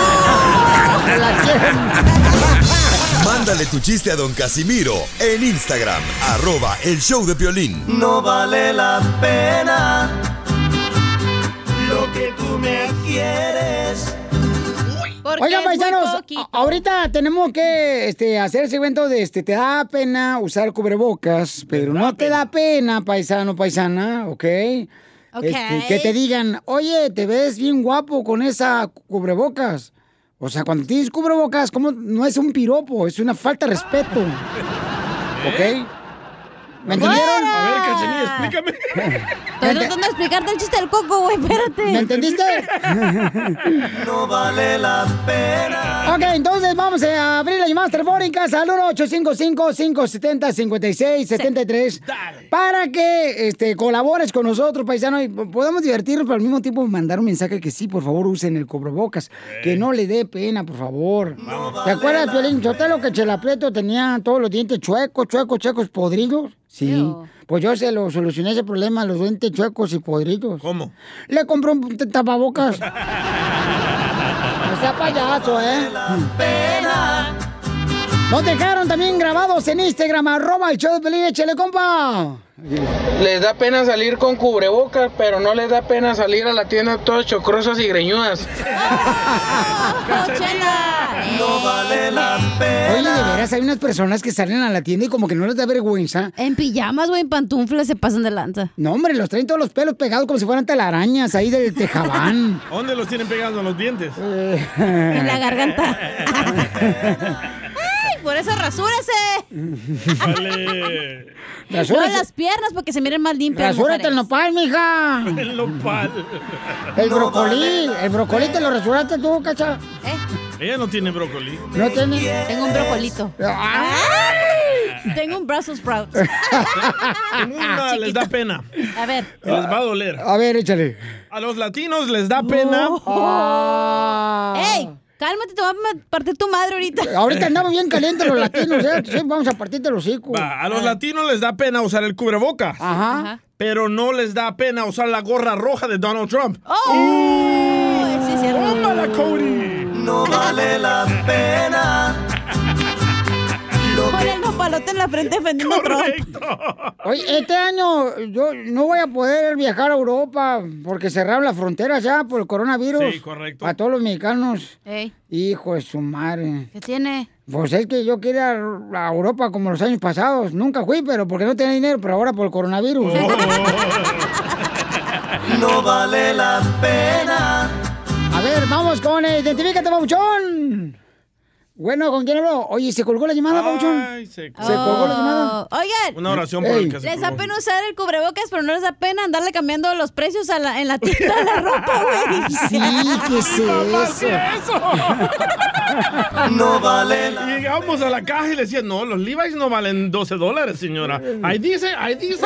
Mándale tu chiste a Don Casimiro en Instagram, arroba el show de violín. No vale la pena lo que tú me quieres. Oigan, paisanos, ahorita tenemos que este, hacer ese evento de este, te da pena usar cubrebocas, pero no te da pena, paisano, paisana, ¿ok? Ok. Este, que te digan, oye, te ves bien guapo con esa cubrebocas. O sea, cuando tienes cubrebocas, como no es un piropo, es una falta de respeto. ¿Ok? ¿Me entendieron? A ver, Cachanilla, explícame. Estoy tratando de explicarte el chiste del coco, güey. Espérate. ¿Me entendiste? No vale la pena. Ok, entonces vamos a abrir las llamadas telefónicas al 1-855-570-5673 para que este, colabores con nosotros, paisano, y po- podamos divertirnos, pero al mismo tiempo mandar un mensaje que sí, por favor, usen el cobrebocas, que no le dé pena, por favor. ¿Te acuerdas, Piolín Sotelo, que Chela Prieto tenía todos los dientes chuecos, chuecos, chuecos, podridos? Sí. Pues yo se lo solucioné ese problema, los dientes chuecos y podridos. ¿Cómo? Le compré un tapabocas. No sea payaso, ¿eh? Nos dejaron también grabados en Instagram, arroba el show de Pelín, échale, compa. Les da pena salir con cubrebocas, pero no les da pena salir a la tienda todas chocrosas y greñudas. No vale la pena. Oye, de veras, hay unas personas que salen a la tienda y como que no les da vergüenza. En pijamas, güey, en pantuflas se pasan de lanza. No, hombre, los traen todos los pelos pegados como si fueran telarañas ahí del tejabán. ¿Dónde los tienen pegados en los dientes? En la garganta. ¡Ay, por eso rasúrese! Vale. No Rasúrese. las piernas porque se miren más limpias. Rasúrate el nopal, mija. El nopal. El brocolí, el brocolí te lo rasuraste tú, cacha. Ella no tiene brócoli. No tiene. Tengo un brocolito. Ay, Tengo un Brussels sprout. Una les da pena. A ver. Les va a doler. A ver, échale. A los latinos les da pena. ¡Ey! Cálmate, te voy a partir tu madre ahorita. Ahorita andamos bien calientes los latinos, ¿eh? Sí, vamos a partirte los. Va, a los latinos les da pena usar el cubrebocas. Ajá. Pero no les da pena usar la gorra roja de Donald Trump. ¡Oh! Sí, sí, ¡Tómala, Cody! No vale la pena. Nopalote en la frente defendiendo a Trump. Oye, este año yo no voy a poder viajar a Europa porque cerraron las fronteras ya por el coronavirus. Sí, correcto. A todos los mexicanos. Ey, Hijo de su madre. ¿qué tiene? Pues es que yo quería ir a Europa como los años pasados. Nunca fui, pero porque no tenía dinero, pero ahora por el coronavirus. No vale la pena. A ver, vamos con eh, Identifícate, Pabuchón. Bueno, ¿con quién hablo? Oye, ¿se colgó la llamada, Pabuchón? Ay, se... ¿Se colgó la llamada? Oh, Oigan. Una oración por Ey. el que se Les da colgó. pena usar el cubrebocas, pero no les da pena andarle cambiando los precios a la- en la tienda de la ropa, güey. Sí, ¿qué es eso? No vale Y llegamos a la caja y le decían, no, los Levi's no valen 12 dólares, señora. Ahí dice, ahí dice.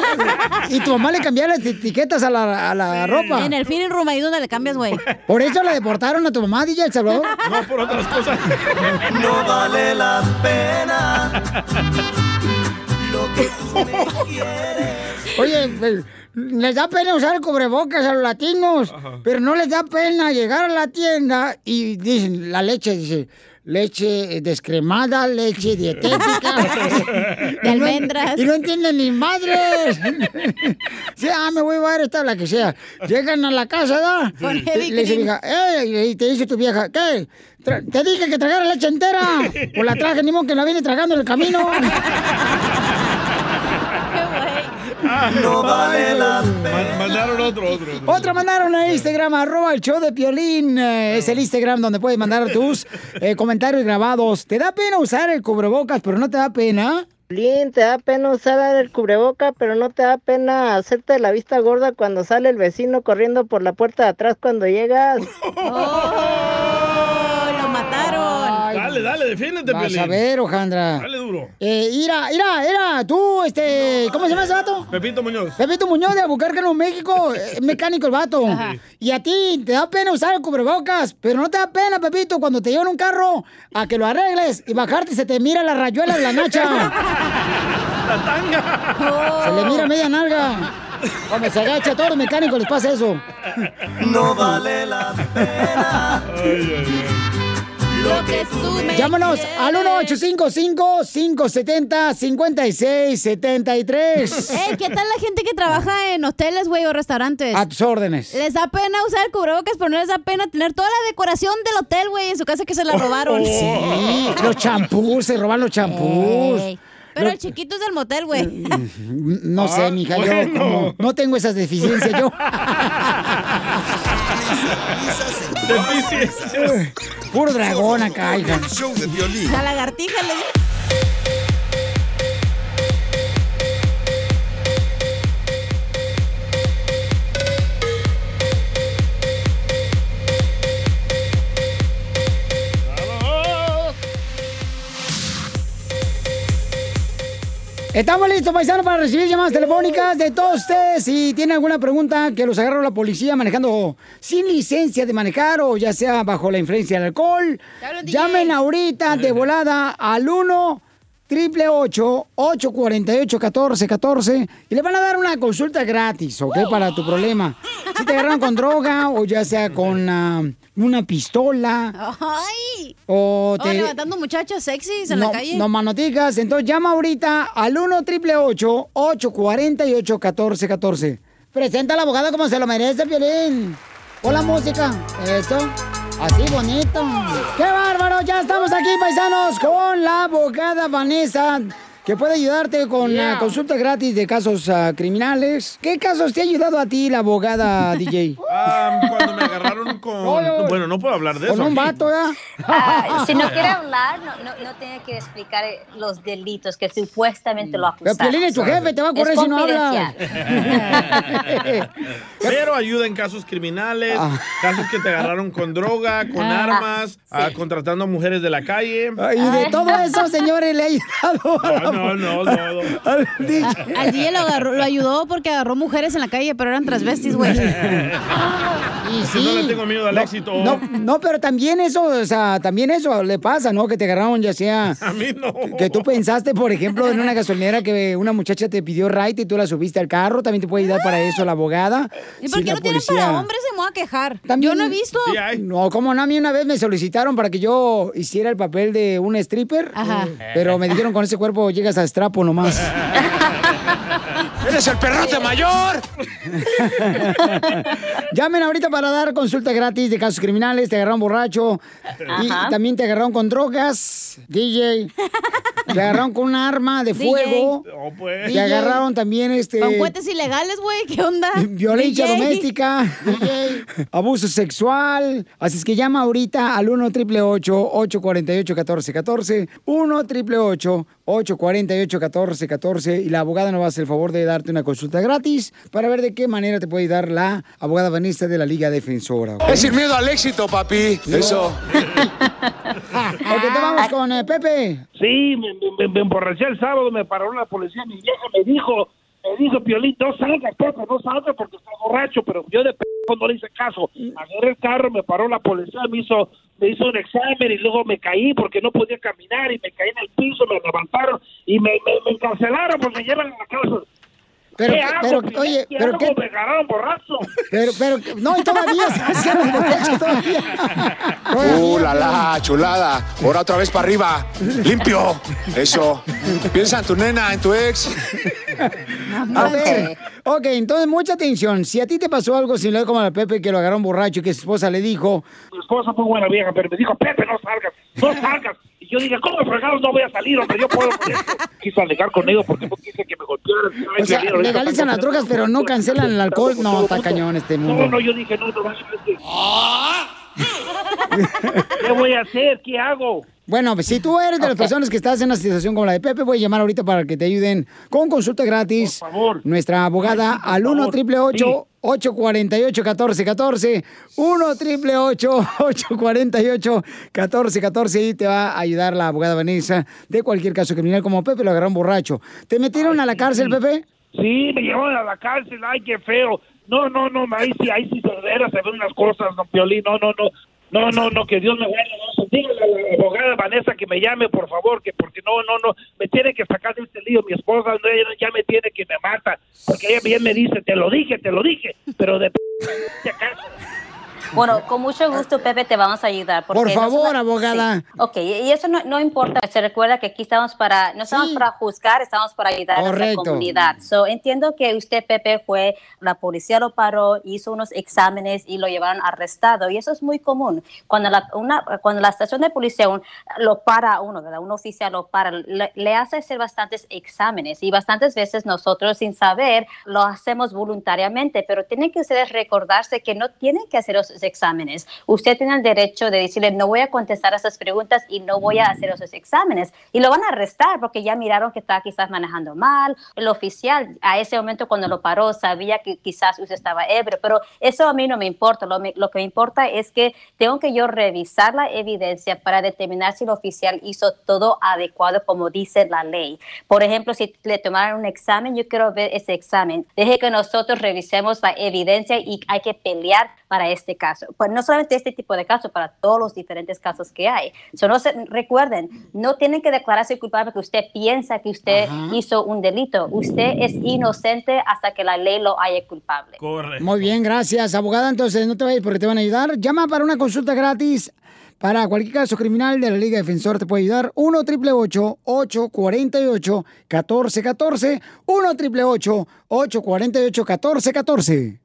Y tu mamá le cambió las etiquetas a la, a la ropa. En el feeling room ahí donde le cambias, güey. Por eso la deportaron a tu mamá, DJ El Salvador. No, por otras cosas. No vale la pena. Lo Oye, pues, les da pena usar cubrebocas a los latinos, pero no les da pena llegar a la tienda y dicen, la leche, dice, leche descremada, leche dietética. De almendras. Y no entienden ni madres. sí, ah, me voy a ver esta, la que sea. Llegan a la casa, ¿da? Con Y heavy Le dice, ¡eh! Y te dice tu vieja, ¿qué? Tra- Te dije que tragara leche entera. Pues la traje, ni modo que la viene tragando en el camino. No vale la Man- mandaron otro, otro. otro. Mandaron a Instagram, arroba el show de Piolín. Eh, es el Instagram donde puedes mandar tus eh, comentarios grabados. ¿Te da pena usar el cubrebocas, pero no te da pena? Piolín, te da pena usar el cubreboca, pero no te da pena hacerte la vista gorda cuando sale el vecino corriendo por la puerta de atrás cuando llegas. ¡Oh! ¡Lo mataron! Dale, dale, defiéndete, Vas Piolín. a ver, Ojandra. Dale duro. Eh, ira, ira, ira, tú, este, ¿cómo se llama ese vato? Pepito Muñoz. Pepito Muñoz de Albuquerque, Nuevo México, eh, mecánico el vato. Y a ti te da pena usar el cubrebocas, pero no te da pena, Pepito, cuando te llevan un carro a que lo arregles y bajarte y se te mira la rayuela de la nacha. La tanga. Se le mira media nalga. Cuando se agacha a todos los mecánicos les pasa eso. No vale la pena. Lo que tú me Llámanos al 1-855-570-5673. Ey, ¿qué tal la gente que trabaja en hoteles, güey, o restaurantes? A tus órdenes. Les da pena usar el cubrebocas, pero no les da pena tener toda la decoración del hotel, güey, en su casa que se la robaron. Sí, los champús, se roban los champús. Ey, Pero el chiquito es del motel, güey. No sé, mija, yo como no tengo esas deficiencias yo. Puro dragón acá, hija. Show de violín. La lagartija le Estamos listos, paisanos, para recibir llamadas telefónicas de todos ustedes. Si tienen alguna pregunta que los agarró la policía manejando sin licencia de manejar o ya sea bajo la influencia del alcohol, llamen ahorita de volada al 1 triple 848 1414 y le van a dar una consulta gratis, ¿ok? Para tu problema. Si te agarraron con droga o ya sea con ah, una pistola ¡Ay! o te... levantando muchachas sexys en no, la calle. No manoticas. Entonces llama ahorita al 1 triple 848 1414 Presenta a la abogada como se lo merece, Piolín. Hola, música. Esto. Así bonito. ¡Qué bárbaro! Ya estamos aquí, paisanos, con la abogada Vanessa, que puede ayudarte con la consulta gratis de casos ah, criminales. ¿Qué casos te ha ayudado a ti la abogada, DJ? Ah, cuando me agarraron con... Bueno, no puedo hablar de eso. Con un aquí. vato, ¿ya? Ah, si no quiere hablar, no, no, no tiene que explicar eh, los delitos que supuestamente lo Pero acusaron. Piolín es tu jefe, te va a correr si no hablas. Pero ayuda en casos criminales, Ah. casos que te agarraron con droga, con Ah, armas, ah, contratando a mujeres de la calle. Y de todo eso, señores, le ha ayudado. a la- No, no, no, no. al DJ. Al DJ lo, agarró- lo ayudó porque agarró mujeres en la calle, pero eran transvestis, güey. Y Que no le tengo miedo al éxito. No, no, pero también eso, o sea, también eso le pasa, ¿no? Que te agarraron ya sea... A mí no. Que tú pensaste, por ejemplo, en una gasolinera que una muchacha te pidió ride y tú la subiste al carro, también te puede ayudar para eso la abogada. ¿Y por Si qué la no tienen policía- para hombres? Se me va a quejar. También- Yo no he visto. No, como no, a mí una vez me solicitaron para que yo hiciera el papel de un stripper, Ajá. pero me dijeron con ese cuerpo llegas a estrapo nomás. ¡Eres el perrote mayor! Llamen ahorita para dar consulta gratis de casos criminales, te agarraron borracho y también te agarraron con drogas, DJ. Te agarraron con un arma de DJ. fuego. Oh, pues. Te agarraron también este Con cohetes ilegales, güey. ¿Qué onda? violencia DJ. doméstica, abuso sexual. Así es que llama ahorita al 1 888 848 1414 1 888 848 1414 y la abogada nos va a hacer el favor de darte una consulta gratis para ver de qué manera te puede dar la abogada Vanessa de la Liga Defensora. Es sin miedo al éxito, papi. Eso. Ok, te vamos con eh, Pepe. Sí, me, me- me emborraché el sábado, me paró la policía, mi vieja me dijo, me dijo, Piolín, no salgas, Pepe, no salgas porque estás borracho, pero yo de p no le hice caso. Agarré el carro, me paró la policía, me hizo me hizo un examen y luego me caí porque no podía caminar y me caí en el piso, me levantaron y me, me, me encarcelaron, pues me llevan a la cárcel. Pero, ¿Qué hago, pero, oye, ¿Qué pero hago? qué- Me agarraron borracho. Pero, pero, no, y todavía se hicieron borracho todavía. Uh, la la, chulada. Ahora otra vez para arriba. Limpio. Eso. Piensa en tu nena, en tu ex. A ver, ok, entonces mucha atención. Si a ti te pasó algo similar como a Pepe que lo agarraron borracho y que su esposa le dijo, Mi esposa fue buena vieja, pero me dijo, Pepe, no salgas, no salgas. yo dije, ¿cómo fregados no voy a salir, hombre? Yo puedo con esto. Quise alegar con ellos porque no quise que me golpearan. O sea, legalizan las drogas, pero no cancelan el alcohol. No, está cañón este mundo. No, no, yo dije, no, no, no. ¿Qué voy a hacer? ¿Qué hago? Bueno, pues si tú eres de las personas que estás en una situación como la de Pepe, voy a llamar ahorita para que te ayuden con consulta gratis. Por favor. Nuestra abogada Ay, sí, al 1 888 848-1414. 1 triple 848-1414. Ahí te va a ayudar la abogada Vanessa de cualquier caso criminal, como Pepe lo agarraron borracho. ¿Te metieron a la cárcel, Pepe? Sí, me llevaron a la cárcel. Ay, qué feo. No, no, no, ahí sí, ahí sí se, se ven unas cosas, don Piolín. No, no, no. No, no, no, que Dios me guarde. No, pues, dígale Vanessa que me llame, por favor, que porque no, no, no, me tiene que sacar de este lío. Mi esposa no, ya me tiene que me mata, porque ella bien me dice, te lo dije, te lo dije, pero de. Bueno, con mucho gusto, Pepe, te vamos a ayudar. Por no favor, solo- abogada. Sí. Ok, y eso no, no importa. Se recuerda que aquí estamos para, no estamos para juzgar, estamos para ayudar a nuestra Correcto. comunidad. So, entiendo que usted, Pepe, fue, la policía lo paró, hizo unos exámenes y lo llevaron arrestado. Y eso es muy común. Cuando la, una, cuando la estación de policía un- lo para a uno, ¿verdad? Un oficial lo para, le, le hace hacer bastantes exámenes y bastantes veces nosotros sin saber lo hacemos voluntariamente, pero tienen que ustedes recordarse que no tienen que hacer esos exámenes. Usted tiene el derecho de decirle, no voy a contestar a esas preguntas y no voy a hacer esos exámenes. Y lo van a arrestar porque ya miraron que estaba quizás manejando mal. El oficial a ese momento cuando lo paró sabía que quizás usted estaba ebrio, pero eso a mí no me importa. Lo, lo que me importa es que tengo que yo revisar la evidencia para determinar si el oficial hizo todo adecuado como dice la ley. Por ejemplo, si le tomaron un examen, yo quiero ver ese examen. Deje que nosotros revisemos la evidencia y hay que pelear para este caso. Pues no solamente este tipo de casos, para todos los diferentes casos que hay. So, no se, recuerden, no tienen que declararse culpable porque usted piensa que usted Ajá. hizo un delito. Usted es inocente hasta que la ley lo haya culpable. Muy bien, gracias, abogada. Entonces, no te vayas porque te van a ayudar. Llama para una consulta gratis. Para cualquier caso criminal de la Liga Defensor te puede ayudar. 1 triple 848 1414 1 triple 848 1414